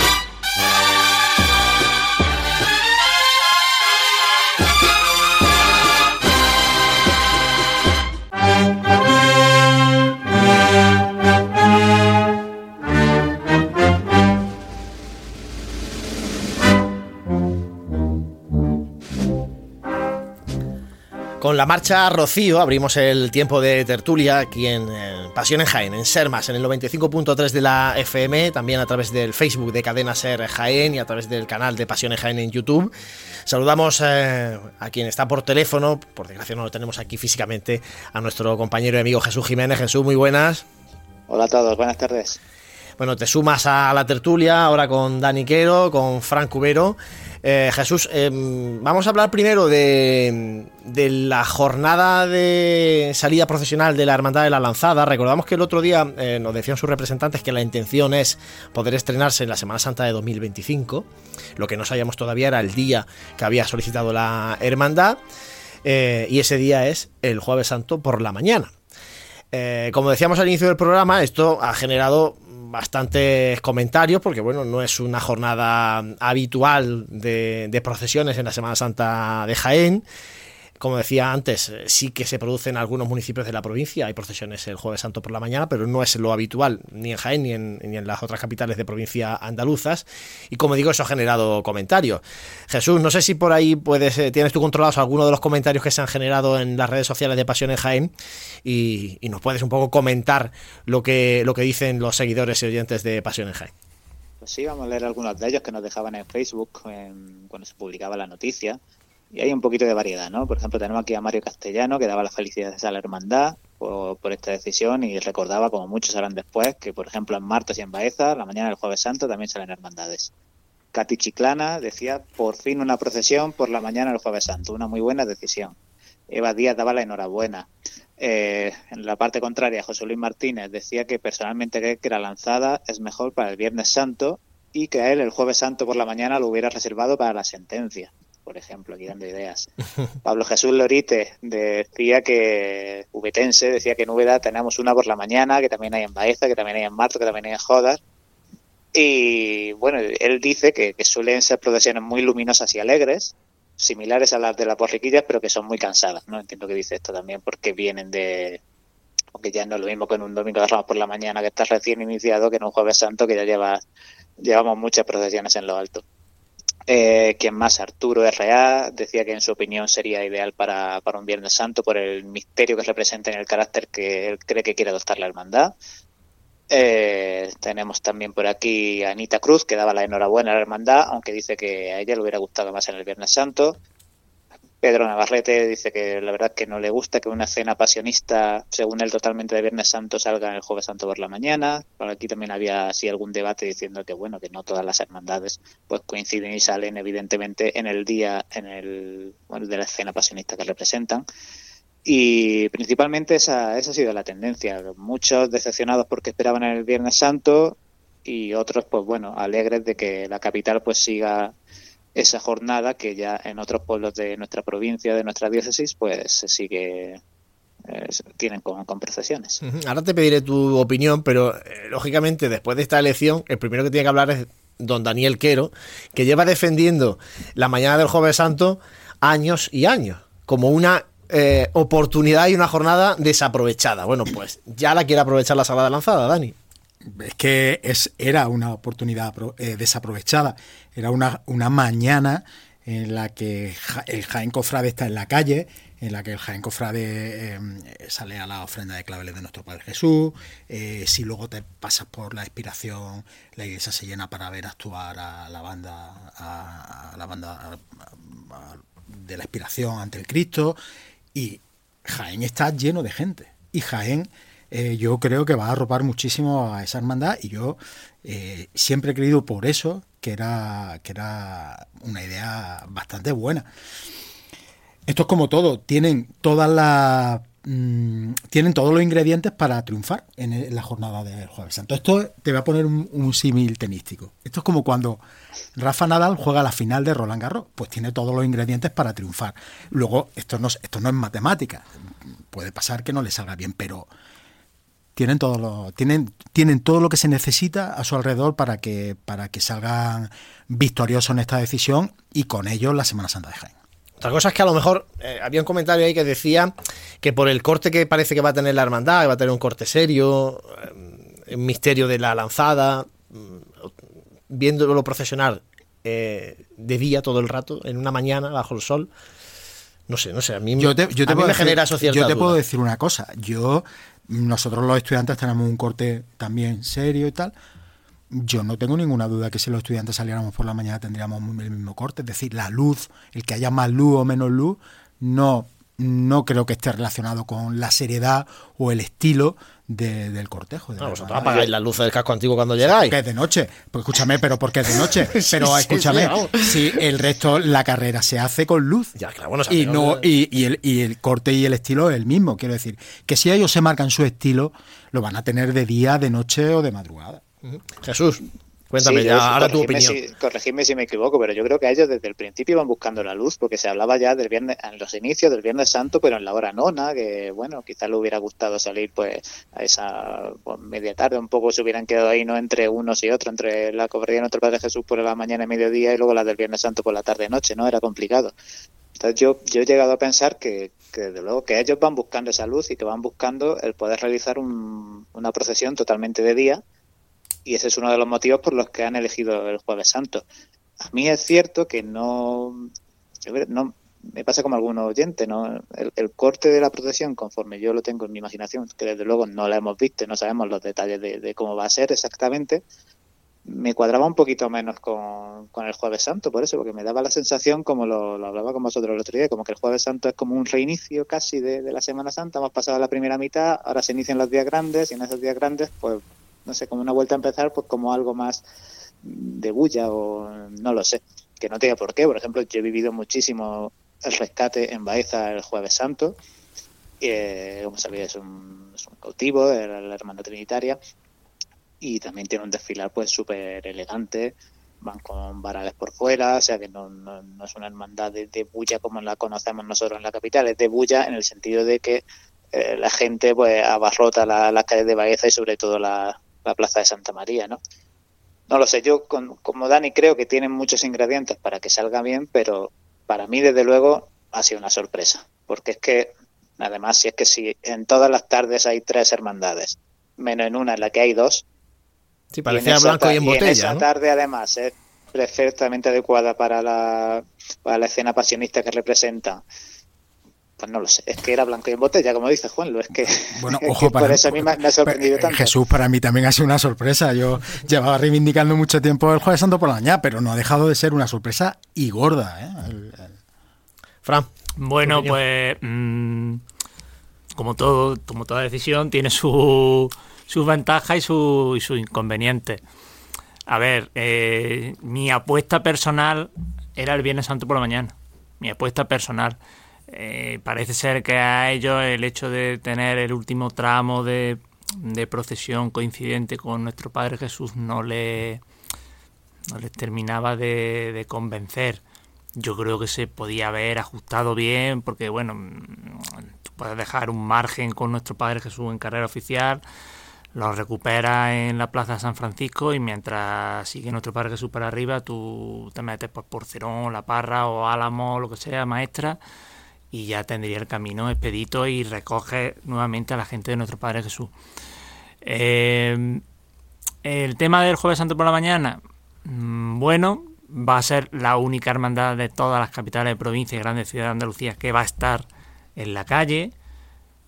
Con la marcha Rocío abrimos el tiempo de tertulia aquí en Pasión en Jaén, en Sermas, en el 95.3 de la FM, también a través del Facebook de Cadena Ser Jaén y a través del canal de Pasión en Jaén en YouTube. Saludamos eh, a quien está por teléfono, por desgracia no lo tenemos aquí físicamente, a nuestro compañero y amigo Jesús Jiménez. Jesús, muy buenas. Hola a todos, buenas tardes. Bueno, te sumas a la tertulia ahora con Dani Quero, con Frank Cubero. Eh, Jesús, em, vamos a hablar primero de, la jornada de salida profesional de la Hermandad de la Lanzada. Recordamos que el otro día eh, nos decían sus representantes que la intención es poder estrenarse en la Semana Santa de 2025. Lo que no sabíamos todavía era el día que había solicitado la Hermandad. Eh, y ese día es el Jueves Santo por la mañana. Eh, como decíamos al inicio del programa, esto ha generado bastantes comentarios porque bueno no es una jornada habitual de, de procesiones en la Semana Santa de Jaén como decía antes, eh, sí que se producen en algunos municipios de la provincia, hay procesiones el jueves santo por la mañana, pero no es lo habitual ni en Jaén ni en, ni en las otras capitales de provincia andaluzas. Y como digo, eso ha generado comentarios. Jesús, no sé si por ahí puedes, eh, tienes tú controlados algunos de los comentarios que se han generado en las redes sociales de Pasión en Jaén y, y nos puedes un poco comentar lo que, lo que dicen los seguidores y oyentes de Pasión en Jaén. Pues sí, vamos a leer algunos de ellos que nos dejaban en Facebook cuando se publicaba la noticia. Y hay un poquito de variedad, ¿no? Por ejemplo, tenemos aquí a Mario Castellano, que daba las felicidades a la hermandad por, esta decisión y recordaba, como muchos harán después, que, por ejemplo, en Martos y en Baeza, la mañana del Jueves Santo, también salen hermandades. Katy Chiclana decía, por fin una procesión por la mañana del Jueves Santo, una muy buena decisión. Eva Díaz daba la enhorabuena. Eh, en la parte contraria, José Luis Martínez decía que personalmente cree que la lanzada es mejor para el Viernes Santo y que a él el Jueves Santo por la mañana lo hubiera reservado para la sentencia, por ejemplo, aquí dando ideas. Pablo Jesús Lorite decía que, Ubetense, decía que en Úbeda tenemos una por la mañana, que también hay en Baeza, que también hay en Marto, que también hay en Jodas. Y bueno, él dice que, que suelen ser procesiones muy luminosas y alegres, similares a las de las borriquillas, pero que son muy cansadas, ¿no? Entiendo que dice esto también porque vienen de... Aunque ya no es lo mismo que en un domingo de Ramos por la mañana que estás recién iniciado que en un jueves santo que ya lleva, llevamos muchas procesiones en lo alto. Eh, quien más, Arturo R.A., decía que en su opinión sería ideal para, para un Viernes Santo por el misterio que representa en el carácter que él cree que quiere adoptar la hermandad. Eh, tenemos también por aquí a Anita Cruz, que daba la enhorabuena a la hermandad, aunque dice que a ella le hubiera gustado más en el Viernes Santo. Pedro Navarrete dice que la verdad que no le gusta que una cena pasionista, según él totalmente de Viernes Santo, salga el Jueves Santo por la mañana. Aquí también había así algún debate diciendo que bueno, que no todas las hermandades pues coinciden y salen evidentemente en el día en el bueno, de la escena pasionista que representan. Y principalmente esa, esa ha sido la tendencia. Muchos decepcionados porque esperaban el Viernes Santo y otros, pues bueno, alegres de que la capital pues siga esa jornada que ya en otros pueblos de nuestra provincia, de nuestra diócesis, pues se sigue, eh, tienen con, con procesiones. Ahora te pediré tu opinión, pero eh, lógicamente después de esta elección, el primero que tiene que hablar es don Daniel Quero, que lleva defendiendo la mañana del Jueves Santo años y años, como una eh, oportunidad y una jornada desaprovechada. Bueno, pues ya la quiere aprovechar la Sagrada Lanzada, Dani. Es que es, era una oportunidad eh, desaprovechada. Era una, una mañana en la que el Jaén Cofrade está en la calle, en la que el Jaén Cofrade eh, sale a la ofrenda de claveles de nuestro Padre Jesús. Eh, si luego te pasas por la inspiración, la iglesia se llena para ver actuar a la banda, a, la banda de la inspiración ante el Cristo. Y Jaén está lleno de gente. Y Jaén eh, yo creo que va a arropar muchísimo a esa hermandad y yo eh, siempre he creído por eso que era, que era una idea bastante buena. Esto es como todo, tienen todas las mm, tienen todos los ingredientes para triunfar en, la jornada del Jueves Santo. Esto te voy a poner un, un símil tenístico. Esto es como cuando Rafa Nadal juega la final de Roland Garros, pues tiene todos los ingredientes para triunfar. Luego, esto no, es- esto no es matemática. Puede pasar que no le salga bien, pero tienen todo lo tienen tienen todo lo que se necesita a su alrededor para que para que salgan victoriosos en esta decisión y con ello la Semana Santa de Jaén. Otra cosa es que a lo mejor eh, había un comentario ahí que decía que por el corte que parece que va a tener la hermandad, que va a tener un corte serio, eh, un misterio de la lanzada, mm, viéndolo profesional eh, de día todo el rato, en una mañana bajo el sol. No sé, no sé, a mí, Yo te, yo te a mí me decir, genera eso yo te duda. puedo decir una cosa. Yo, nosotros los estudiantes tenemos un corte también serio y tal. Yo no tengo ninguna duda que si los estudiantes saliéramos por la mañana tendríamos el mismo corte. Es decir, la luz, el que haya más luz o menos luz, no, no creo que esté relacionado con la seriedad o el estilo de- del cortejo. de No, vosotros apagáis las luces del casco antiguo cuando llegáis. Que es de noche. Pues escúchame, pero ¿por qué es de noche? Pero escúchame, sí, si el resto, la carrera se hace con luz. Ya, claro, bueno, y, no, y, y el, y el corte y el estilo es el mismo. Quiero decir, que si ellos se marcan su estilo, lo van a tener de día, de noche o de madrugada. Jesús, Cuéntame Sí, ya, yo- ahora tu opinión. Si, corregidme si me equivoco, pero yo creo que ellos desde el principio iban buscando la luz, porque se hablaba ya del viernes, en los inicios del Viernes Santo, pero en la hora nona, que bueno, quizás le hubiera gustado salir pues a esa pues, media tarde, un poco se hubieran quedado ahí, no entre unos y otros, entre la cofradía de nuestro Padre Jesús por la mañana y mediodía y luego la del Viernes Santo por la tarde y noche, ¿no? Era complicado. Entonces yo, yo he llegado a pensar que, que desde luego que ellos van buscando esa luz y que van buscando el poder realizar un- una procesión totalmente de día y ese es uno de los motivos por los que han elegido el Jueves Santo. A mí es cierto que no, no me pasa como algunos oyentes, ¿no? El, corte de la procesión, conforme yo lo tengo en mi imaginación, que desde luego no la hemos visto, no sabemos los detalles de, de cómo va a ser exactamente, me cuadraba un poquito menos con, con el Jueves Santo, por eso, porque me daba la sensación, como lo, lo hablaba con vosotros el otro día, como que el Jueves Santo es como un reinicio casi de, de la Semana Santa, hemos pasado la primera mitad, ahora se inician los días grandes, y en esos días grandes, pues, no sé, como una vuelta a empezar, pues como algo más de bulla o no lo sé, que no tiene por qué. Por ejemplo, yo he vivido muchísimo el rescate en Baeza el Jueves Santo, eh, como sabéis es un, cautivo de la, Hermandad Trinitaria y también tiene un desfilar pues súper elegante, van con varales por fuera, o sea que no, no, es una hermandad de, de bulla como la conocemos nosotros en la capital, es de bulla en el sentido de que eh, la gente pues abarrota la- las calles de Baeza y sobre todo la, la plaza de Santa María, ¿no? No lo sé, yo con- como Dani creo que tienen muchos ingredientes para que salga bien, pero para mí desde luego ha sido una sorpresa, porque es que además si es que si en todas las tardes hay tres hermandades, menos en una en la que hay dos, Sí, y en parecía esa blanco y en botella. esa ¿no? tarde además es perfectamente adecuada para la, para la escena pasionista que representa. Pues no lo sé, es que era blanco y en botella, como dice Juanlo, es que, Bueno, es ojo, que para por eso a mí me, me ha sorprendido Eh, tanto. Jesús para mí también ha sido una sorpresa. Yo llevaba reivindicando mucho tiempo el Jueves Santo por la mañana, pero no ha dejado de ser una sorpresa y gorda. ¿eh? El- el- Fran, Bueno, pues mm, como todo, como toda decisión, tiene su, sus ventajas y sus y sus inconvenientes. A ver, eh, mi apuesta personal era el Viernes Santo por la mañana. Mi apuesta personal. Eh, parece ser que a ellos el hecho de tener el último tramo de, de procesión coincidente con nuestro Padre Jesús no le no les terminaba de, convencer. Yo creo que se podía haber ajustado bien, porque bueno, tú puedes dejar un margen con nuestro Padre Jesús en carrera oficial, lo recuperas en la Plaza San Francisco y mientras sigue nuestro Padre Jesús para arriba, tú te metes por Porcerón, La Parra o Álamo, lo que sea, maestra, y ya tendría el camino expedito y recoges nuevamente a la gente de nuestro Padre Jesús. Eh, el tema del Jueves Santo por la mañana, mm, bueno, va a ser la única hermandad de todas las capitales de provincia y grandes ciudades de Andalucía que va a estar en la calle.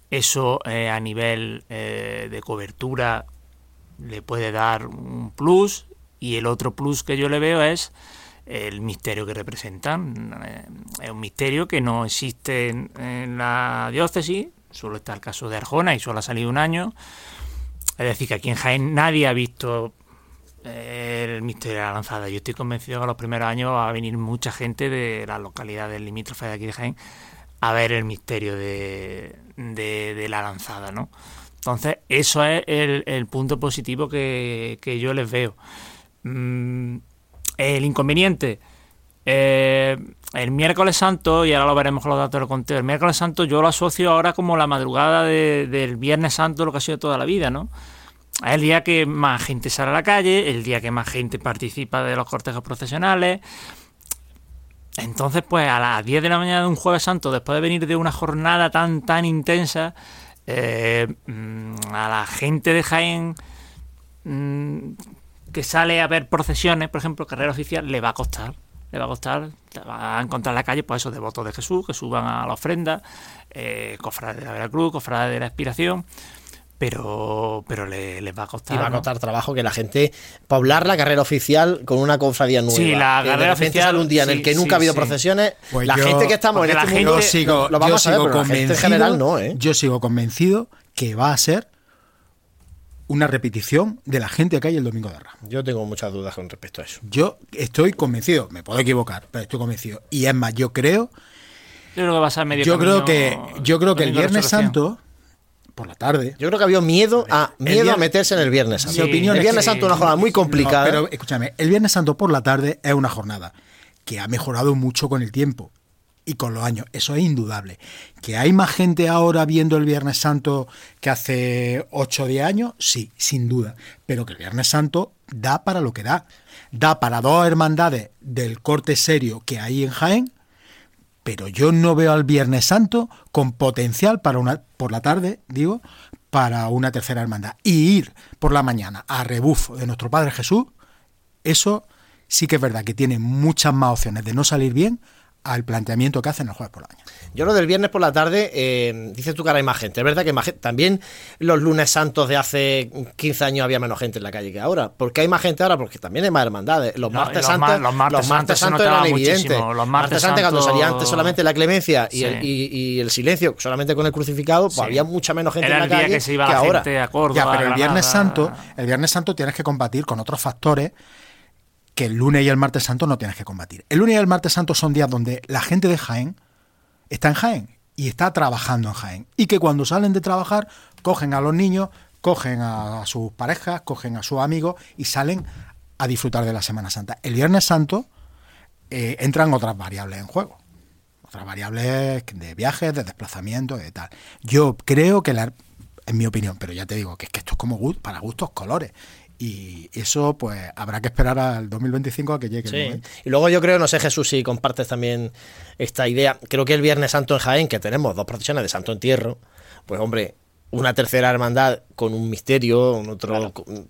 Eso eh, a nivel eh, de cobertura le puede dar un plus y el otro plus que yo le veo es el misterio que representan. Eh, Es un misterio que no existe en, la diócesis, solo está el caso de Arjona y solo ha salido un año. Es decir, que aquí en Jaén nadie ha visto eh, el misterio de la lanzada. Yo estoy convencido que a los primeros años va a venir mucha gente de las localidades limítrofes de aquí de Jaén a ver el misterio de, la lanzada, ¿no? Entonces, eso es el, punto positivo que, que yo les veo. Mm, el inconveniente, eh, el miércoles santo, y ahora lo veremos con los datos del conteo, el miércoles santo yo lo asocio ahora como la madrugada de- del viernes santo, lo que ha sido toda la vida, ¿no? Es el día que más gente sale a la calle, el día que más gente participa de los cortejos procesionales. Entonces, pues a las 10 de la mañana de un jueves santo, después de venir de una jornada tan, tan intensa, eh, mm, a la gente de Jaén mm, que sale a ver procesiones, por ejemplo, carrera oficial, le va a costar. Le va a costar, va a encontrar en la calle, pues esos devotos de Jesús que suban a la ofrenda, eh, cofrades de la Veracruz, cofrades de la Expiración, pero, pero le, les va a costar. Y va a ¿no? costar trabajo que la gente poblar la carrera oficial con una cofradía nueva. Sí, la Que carrera oficial, sale un día en el que nunca sí, ha habido sí. procesiones. Pues la yo- gente que estamos en este la mundo gente- yo sigo, lo vamos yo a ver, sigo pero la gente convencido, en general no, ¿eh? Yo sigo convencido que va a ser una repetición de la gente que hay el domingo de Ramos. Yo tengo muchas dudas con respecto a eso. Yo estoy convencido, me puedo equivocar, pero estoy convencido. Y es más, yo creo, Yo creo que va a ser medio yo creo que, yo creo que el Viernes. Santo, por la tarde. Yo creo que había miedo a miedo a meterse en el Viernes Santo. Mi opinión el es Viernes que- Santo es una jornada muy complicada. No, pero escúchame, el Viernes Santo por la tarde es una jornada que ha mejorado mucho con el tiempo y con los años. Eso es indudable. ¿Que hay más gente ahora viendo el Viernes Santo que hace 8 o 10 años? Sí, sin duda. Pero que el Viernes Santo da para lo que da. Da para dos hermandades del corte serio que hay en Jaén, pero yo no veo al Viernes Santo con potencial para una por la tarde, digo, para una tercera hermandad. Y ir por la mañana a rebufo de nuestro Padre Jesús, eso sí que es verdad que tiene muchas más opciones de no salir bien al planteamiento que hacen el jueves por la mañana. Yo lo del viernes por la tarde, eh, dices tú que ahora hay más gente. Es verdad que hay más gente. También los lunes santos de hace 15 años había menos gente en la calle que ahora. ¿Por qué hay más gente ahora? Porque también hay más hermandades. Los No, martes los santos, ma- los martes santos se santos eran evidentes. Los martes santos cuando salía antes solamente la clemencia y, Sí. el, y- y el silencio, solamente con el crucificado, pues Sí. había mucha menos gente Era en el la día calle que se iba la ahora. gente a Córdoba. Ya, pero el Viernes. Santo, el Viernes Santo tienes que combatir con otros factores que el lunes y el martes santo no tienes que combatir. El lunes y el martes santo son días donde la gente de Jaén está en Jaén y está trabajando en Jaén. Y que cuando salen de trabajar, cogen a los niños, cogen a sus parejas, cogen a sus amigos y salen a disfrutar de la Semana Santa. El Viernes Santo eh, entran otras variables en juego. Otras variables de viajes, de desplazamiento, de tal. Yo creo que la, en mi opinión, pero ya te digo que es que esto es como para gustos colores. Y eso, pues, habrá que esperar al 2025 a que llegue el Sí. momento. Y luego yo creo, no sé Jesús si compartes también esta idea, creo que el Viernes Santo en Jaén, que tenemos dos procesiones de Santo Entierro, pues hombre, una tercera hermandad con un misterio, un otro, con-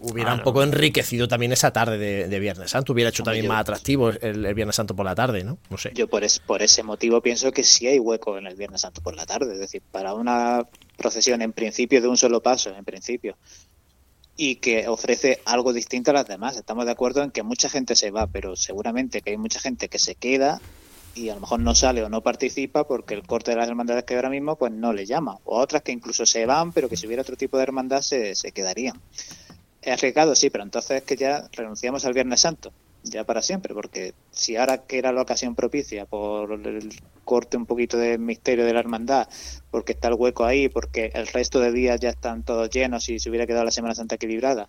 hubiera un poco enriquecido también esa tarde de, de Viernes Santo, hubiera hecho también yo- más atractivo el, el Viernes Santo por la tarde, ¿no? No sé. Yo por, es- por ese motivo pienso que sí hay hueco en el Viernes Santo por la tarde. Es decir, para una procesión en principio de un solo paso, en principio, y que ofrece algo distinto a las demás. Estamos de acuerdo en que mucha gente se va, pero seguramente que hay mucha gente que se queda y a lo mejor no sale o no participa porque el corte de las hermandades que ahora mismo pues no le llama. O otras que incluso se van, pero que si hubiera otro tipo de hermandad se, se quedarían. Es arriesgado, sí, pero entonces es que ya renunciamos al Viernes Santo, ya para siempre, porque si ahora que era la ocasión propicia por el corte un poquito de misterio de la hermandad, porque está el hueco ahí, porque el resto de días ya están todos llenos y se hubiera quedado la Semana Santa equilibrada,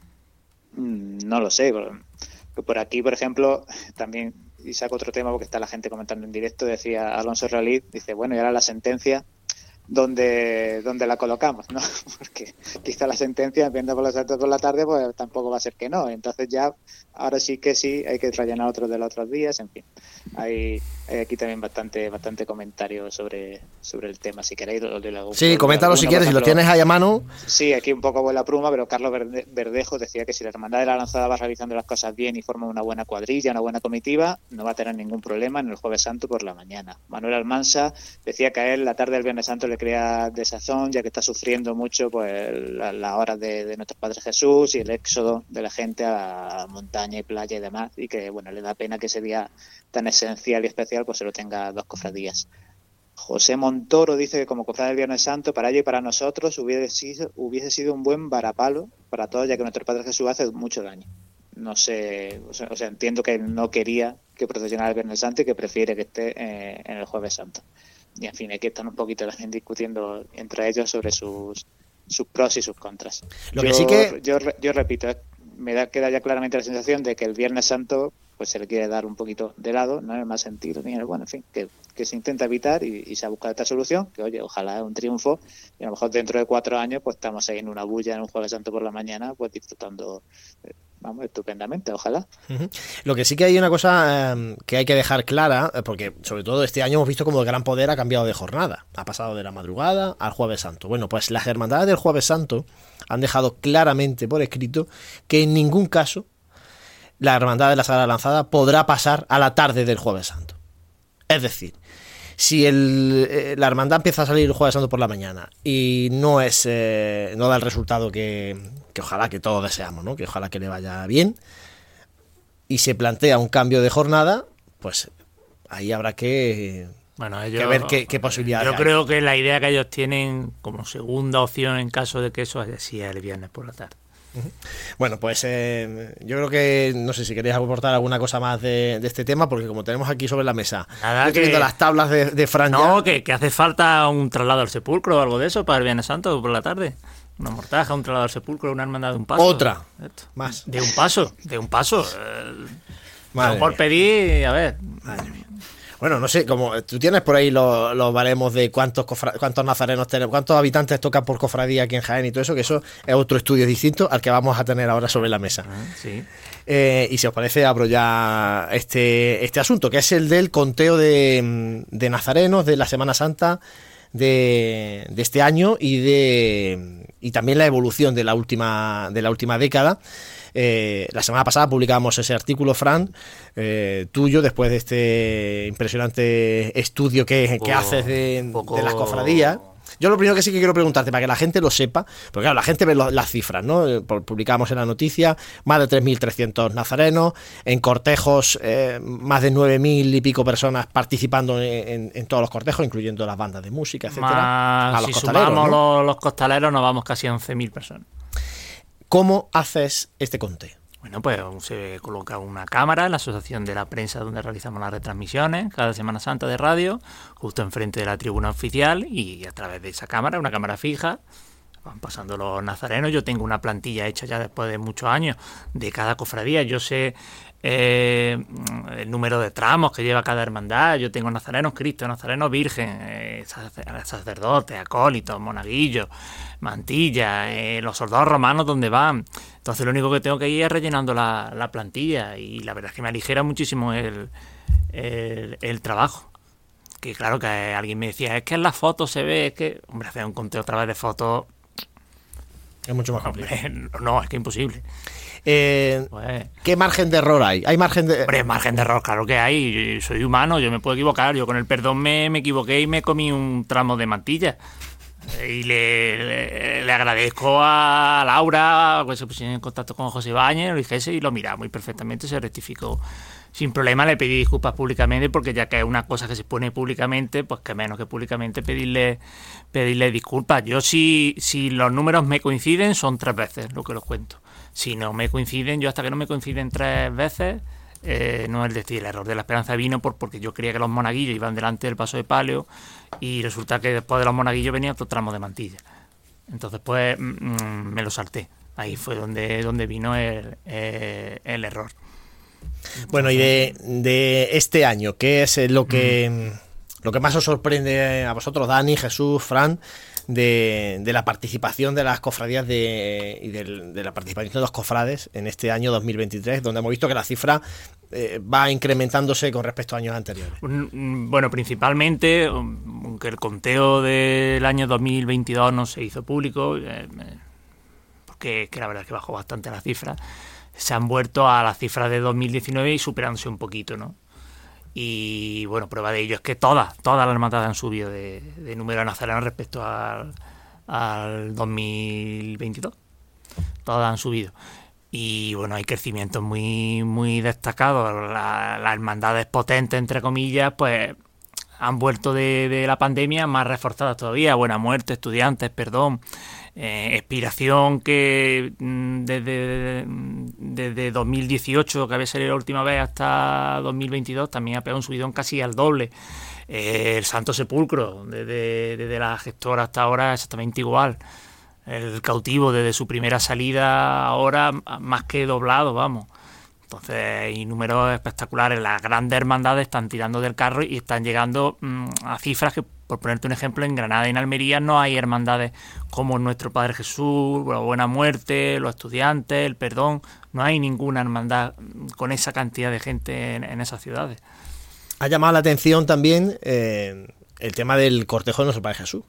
mm, no lo sé. Por, por aquí, por ejemplo, también, y saco otro tema porque está la gente comentando en directo, decía Alonso Realid, dice, bueno, y ahora la sentencia donde, donde la colocamos, ¿no? Porque quizá la sentencia, viendo por los datos por la tarde, pues tampoco va a ser que no. Entonces ya, ahora sí que sí, hay que rellenar otros de los otros días, en fin. Hay, hay aquí también bastante bastante comentario sobre, sobre el tema, si queréis. lo- lo- Sí, lo- coméntalo si quieres, si por lo ejemplo, tienes ahí a mano. Sí, aquí un poco vuela pluma, pero Carlos Verde- Verdejo decía que si la Hermandad de la Lanzada va realizando las cosas bien y forma una buena cuadrilla, una buena comitiva, no va a tener ningún problema en el Jueves Santo por la mañana. Manuel Almansa decía que a él la tarde del Viernes Santo le crea desazón, ya que está sufriendo mucho pues la- las horas de, de nuestro Padre Jesús y el éxodo de la gente a montaña y playa y demás, y que bueno, le da pena que ese día tan esencial y especial pues se lo tenga dos cofradías. José Montoro dice que como cofrade del Viernes Santo, para ello y para nosotros hubiese sido, hubiese sido un buen varapalo para todos, ya que nuestro Padre Jesús hace mucho daño. No sé, o sea, entiendo que no quería que procesionara el Viernes Santo y que prefiere que esté eh, en el Jueves Santo. Y en fin, aquí están un poquito la gente discutiendo entre ellos sobre sus, sus pros y sus contras. Lo yo, que sí que- yo, yo repito, eh, me da, queda ya claramente la sensación de que el Viernes Santo pues se le quiere dar un poquito de lado, no en el más sentido ni en el bueno, en fin, que, que se intenta evitar y, y se ha buscado esta solución, que oye, ojalá es un triunfo y a lo mejor dentro de cuatro años pues estamos ahí en una bulla en un Jueves Santo por la mañana pues disfrutando, eh, vamos, estupendamente, ojalá. Lo que sí que hay una cosa eh, que hay que dejar clara, eh, porque sobre todo este año hemos visto como el Gran Poder ha cambiado de jornada. Ha pasado de la madrugada al Jueves Santo. Bueno, pues las hermandades del Jueves Santo han dejado claramente por escrito que en ningún caso la hermandad de la Sagrada Lanzada podrá pasar a la tarde del Jueves Santo. Es decir, si el, eh, la hermandad empieza a salir el Jueves Santo por la mañana y no es eh, no da el resultado que, que ojalá que todos deseamos, ¿no? que ojalá que le vaya bien, y se plantea un cambio de jornada, pues ahí habrá que, Bueno, que ver qué, qué posibilidades Yo hay. creo que la idea que ellos tienen como segunda opción en caso de que eso haya sido el viernes por la tarde. Bueno, pues eh, yo creo que no sé si queréis aportar alguna cosa más de, de este tema, porque como tenemos aquí sobre la mesa, Nada, yo que- viendo las tablas de, de Fran. No, que, que hace falta un traslado al sepulcro o algo de eso para el Viernes Santo por la tarde. Una mortaja, un traslado al sepulcro, una hermandad de un paso. Otra. Esto. Más. De un paso, de un paso. Eh, Madre por mía. pedir, a ver. Bueno, no sé, como tú tienes por ahí los, los baremos de cuántos cofra- cuántos nazarenos tenemos, cuántos habitantes tocan por cofradía aquí en Jaén y todo eso, que eso es otro estudio distinto al que vamos a tener ahora sobre la mesa. Sí. Eh, y si os parece, abro ya este, este asunto, que es el del conteo de, de nazarenos de la Semana Santa de, de este año y de y también la evolución de la última, de la última década. Eh, la semana pasada publicamos ese artículo, Fran, eh, tuyo, después de este impresionante estudio que, que haces de, poco- de las cofradías. Yo lo primero que sí que quiero preguntarte, para que la gente lo sepa, porque claro, la gente ve lo- las cifras, ¿no? Eh, Publicamos en la noticia más de 3.300 nazarenos, en cortejos eh, más de 9.000 y pico personas participando en, en- en todos los cortejos, incluyendo las bandas de música. Más, a los si costaleros, sumamos ¿no? los, los costaleros, nos vamos casi a 11.000 personas. ¿Cómo haces este conteo? Bueno, pues se coloca una cámara en la Asociación de la Prensa donde realizamos las retransmisiones cada Semana Santa de radio, justo enfrente de la tribuna oficial y a través de esa cámara, una cámara fija, van pasando los nazarenos. Yo tengo una plantilla hecha ya después de muchos años de cada cofradía. Yo sé eh, el número de tramos que lleva cada hermandad. Yo tengo nazarenos Cristo, nazarenos Virgen, eh, sacer- sacerdotes, acólitos, monaguillos, mantilla, eh, los soldados romanos donde van. Entonces lo único que tengo que ir es rellenando la, la plantilla y la verdad es que me aligera muchísimo el, el, trabajo. Que claro que alguien me decía, es que en las fotos se ve, es que, hombre, hacer un conteo a través de fotos, Es mucho más complicado. no, es que imposible. Eh, Pues, ¿Qué margen de error hay? ¿Hay margen de...? Hombre, margen de error, claro que hay. Yo soy humano, yo me puedo equivocar. Yo con el perdón me, me equivoqué y me comí un tramo de mantilla. Y le, le- le agradezco a Laura, que se pusieron en contacto con José Báñez, lo dijese y lo miramos y perfectamente se rectificó. Sin problema le pedí disculpas públicamente porque ya que es una cosa que se pone públicamente, pues que menos que públicamente pedirle, pedirle disculpas. Yo si, si los números me coinciden son tres veces lo que los cuento. Si no me coinciden, yo hasta que no me coinciden tres veces, eh, no es decir, el error de la esperanza vino por porque yo creía que los monaguillos iban delante del paso de palio y resulta que después de los monaguillos venía otro tramo de mantilla. Entonces, pues mm, mm, me lo salté. Ahí fue donde, donde vino el, eh, el error. Bueno, y de, de este año, ¿qué es lo que, lo que más os sorprende a vosotros, Dani, Jesús, Fran, de, de la participación de las cofradías de, y de la participación de los cofrades en este año 2023, donde hemos visto que la cifra eh, va incrementándose con respecto a años anteriores? Bueno, principalmente, aunque el conteo del año 2022 no se hizo público, eh, porque que la verdad es que bajó bastante la cifra, se han vuelto a las cifras de 2019 y superándose un poquito, ¿no? Y bueno, prueba de ello es que todas, todas las hermandades han subido de, de número nazarenos respecto al, al 2022. Todas han subido. Y bueno, hay crecimientos muy, muy destacados. La- las hermandades potentes, entre comillas, pues han vuelto de la pandemia más reforzadas todavía. Buena muerte, estudiantes, perdón. Eh, expiración que mm, desde, desde 2018, que había salido la última vez, hasta 2022, también ha pegado un subidón casi al doble. Eh, el Santo Sepulcro, desde, desde la gestora hasta ahora, exactamente igual. El cautivo, desde su primera salida, ahora más que doblado, vamos. Entonces, hay números espectaculares. Las grandes hermandades están tirando del carro y están llegando mm, a cifras que, por ponerte un ejemplo, en Granada y en Almería no hay hermandades como Nuestro Padre Jesús, la Buena Muerte, los estudiantes, el perdón. No hay ninguna hermandad con esa cantidad de gente en, en esas ciudades. Ha llamado la atención también eh, el tema del cortejo de nuestro Padre Jesús.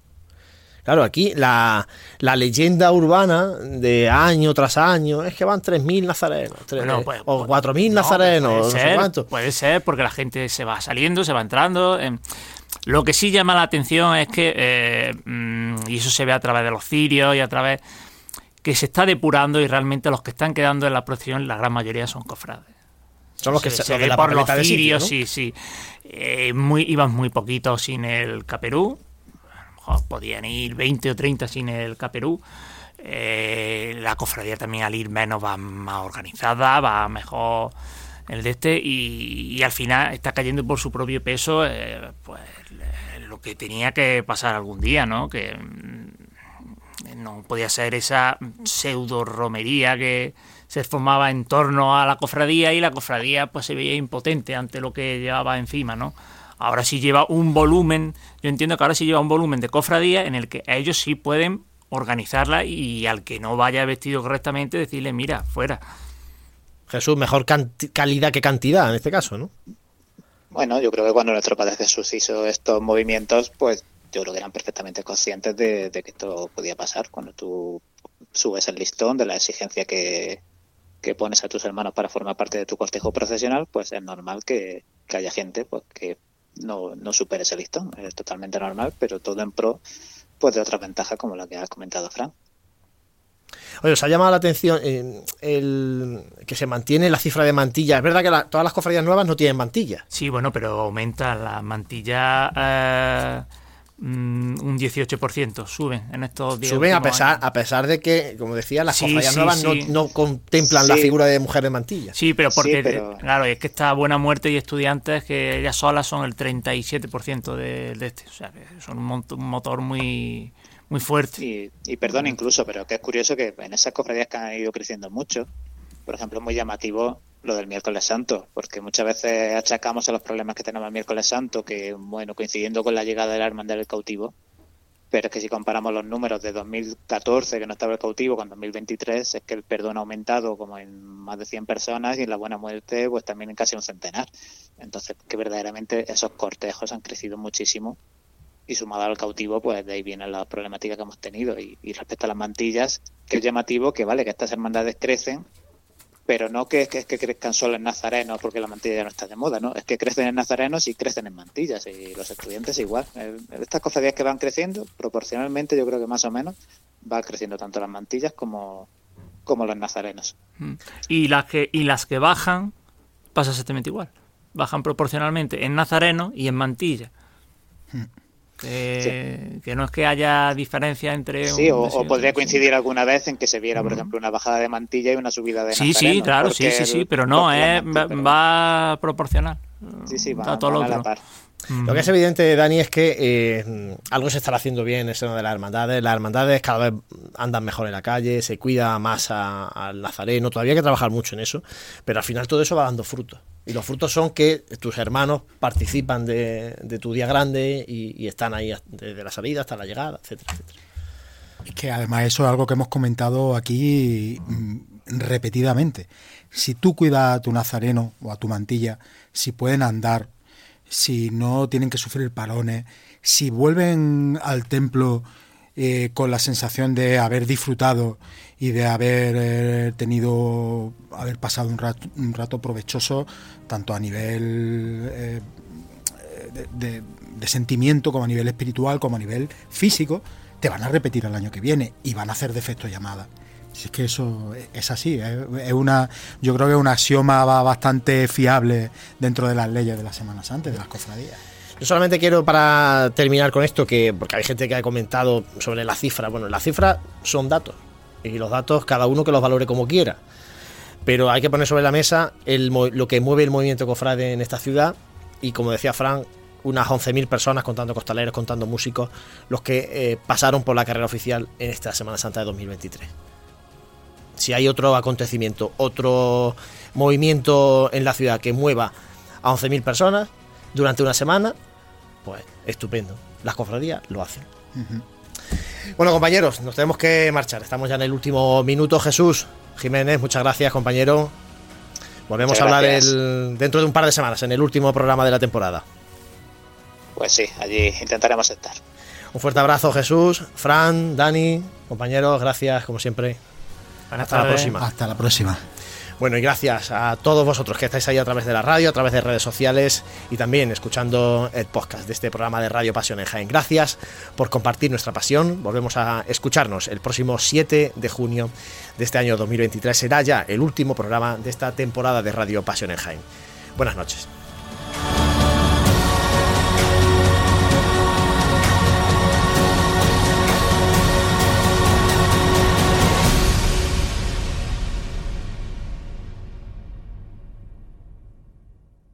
Claro, aquí la, la leyenda urbana de año tras año es que van 3.000 nazarenos, Bueno, pues, o pues, 4.000 no, nazarenos, puede no sé ser, cuánto. Puede ser, porque la gente se va saliendo, se va entrando. em. Lo que sí llama la atención es que, eh, mm, y eso se ve a través de los cirios y a través que se está depurando y realmente los que están quedando en la procesión, la gran mayoría son cofrades. Son los que se, se, se ve la por los cirios, ¿no? sí, sí. Eh, muy, iban muy poquitos sin el caperú. A lo mejor podían ir 20 o 30 sin el caperú. eh, la cofradía también al ir menos va más organizada, va mejor el de este y, al final está cayendo por su propio peso eh, pues lo que tenía que pasar algún día, ¿no? Que mm, no podía ser esa pseudo romería que se formaba en torno a la cofradía y la cofradía pues se veía impotente ante lo que llevaba encima, ¿no? Ahora sí lleva un volumen, yo entiendo que ahora sí lleva un volumen de cofradía en el que ellos sí pueden organizarla y al que no vaya vestido correctamente decirle, mira, fuera. Jesús, mejor calidad que cantidad en este caso, ¿no? Bueno, yo creo que cuando nuestro Padre Jesús hizo estos movimientos, pues yo creo que eran perfectamente conscientes de, que esto podía pasar. Cuando tú subes el listón de la exigencia que, pones a tus hermanos para formar parte de tu cortejo profesional, pues es normal que, haya gente pues que no, no supere ese listón. Es totalmente normal, pero todo en pro pues de otras ventajas como la que has comentado, Fran. Oye, os ha llamado la atención eh, el que se mantiene la cifra de mantilla. Es verdad que todas las cofradías nuevas no tienen mantilla. Sí, bueno, pero aumenta la mantilla. Eh, mm, un 18% suben en estos días. Suben a pesar, a pesar de que, como decía, las cofradías nuevas No, contemplan la figura de mujer de mantilla. Sí, pero porque, claro, es que está Buena Muerte y Estudiantes, que ellas solas son el 37% de, de este. O sea, son un motor muy muy fuerte. Y, perdón incluso, pero que es curioso que en esas cofradías que han ido creciendo mucho, por ejemplo, es muy llamativo lo del miércoles santo, porque muchas veces achacamos a los problemas que tenemos el miércoles santo, que bueno, coincidiendo con la llegada de la hermandad del cautivo, pero es que si comparamos los números de 2014, que no estaba el cautivo, con 2023, es que el perdón ha aumentado como en más de 100 personas y en la buena muerte pues también en casi un centenar. Entonces, que verdaderamente esos cortejos han crecido muchísimo y sumado al cautivo, pues de ahí viene la problemática que hemos tenido. Y, respecto a las mantillas, que es llamativo que, vale, que estas hermandades crecen, pero no que, que, que crezcan solo en nazarenos porque la mantilla ya no está de moda, ¿no? Es que crecen en nazarenos y crecen en mantillas y los estudiantes igual. Eh, estas cofradías que van creciendo, proporcionalmente yo creo que más o menos, va creciendo tanto las mantillas como, como los nazarenos. Mm. Y las que, y las que bajan, pasa exactamente igual. Bajan proporcionalmente en nazareno y en mantilla. Mm. Que, no es que haya diferencia entre. Sí, o, podría coincidir alguna vez en que se viera, por ejemplo, una bajada de mantilla y una subida de. Sí, sí, claro, sí, sí, sí, pero no, es, va, proporcional. Sí, sí, va, todo lo otro. Lo que es evidente, Dani, es que eh, algo se está haciendo bien en el seno de las hermandades. Las hermandades cada vez andan mejor en la calle, se cuida más al nazareno. Todavía hay que trabajar mucho en eso, pero al final todo eso va dando frutos. Y los frutos son que tus hermanos participan de, tu día grande y, están ahí desde la salida hasta la llegada, etcétera, etcétera. Es que además eso es algo que hemos comentado aquí mm, repetidamente. Si tú cuidas a tu nazareno o a tu mantilla, si pueden andar, si no tienen que sufrir parones, si vuelven al templo eh, con la sensación de haber disfrutado y de haber eh, tenido, haber pasado un rato, un rato provechoso, tanto a nivel eh, de, sentimiento como a nivel espiritual, como a nivel físico, te van a repetir el año que viene y van a hacer defecto llamada. Si es que eso es así, es una, yo creo que es un axioma bastante fiable dentro de las leyes de la Semana Santa, de las cofradías. Yo solamente quiero para terminar con esto, que porque hay gente que ha comentado sobre la cifra. Bueno, las cifras son datos. Y los datos, cada uno que los valore como quiera. Pero hay que poner sobre la mesa lo que mueve el movimiento cofrade en esta ciudad. Y como decía Fran, unas 11.000 personas, contando costaleros, contando músicos, los que eh, pasaron por la carrera oficial en esta Semana Santa de 2023. Si hay otro acontecimiento, otro movimiento en la ciudad que mueva a 11.000 personas, durante una semana, pues estupendo. Las cofradías lo hacen. Bueno, compañeros, nos tenemos que marchar. Estamos ya en el último minuto. Jesús Jiménez, muchas gracias, compañero. Volvemos a hablar el, dentro de un par de semanas, en el último programa de la temporada. Pues sí, allí intentaremos estar. Un fuerte abrazo, Jesús, Fran, Dani, compañeros, gracias, como siempre. Hasta la próxima. Hasta la próxima. Bueno, y gracias a todos vosotros que estáis ahí a través de la radio, a través de redes sociales y también escuchando el podcast de este programa de Radio Pasión en Jaén. Gracias por compartir nuestra pasión. Volvemos a escucharnos el próximo 7 de junio de este año 2023. Será ya el último programa de esta temporada de Radio Pasión en Jaén. Buenas noches.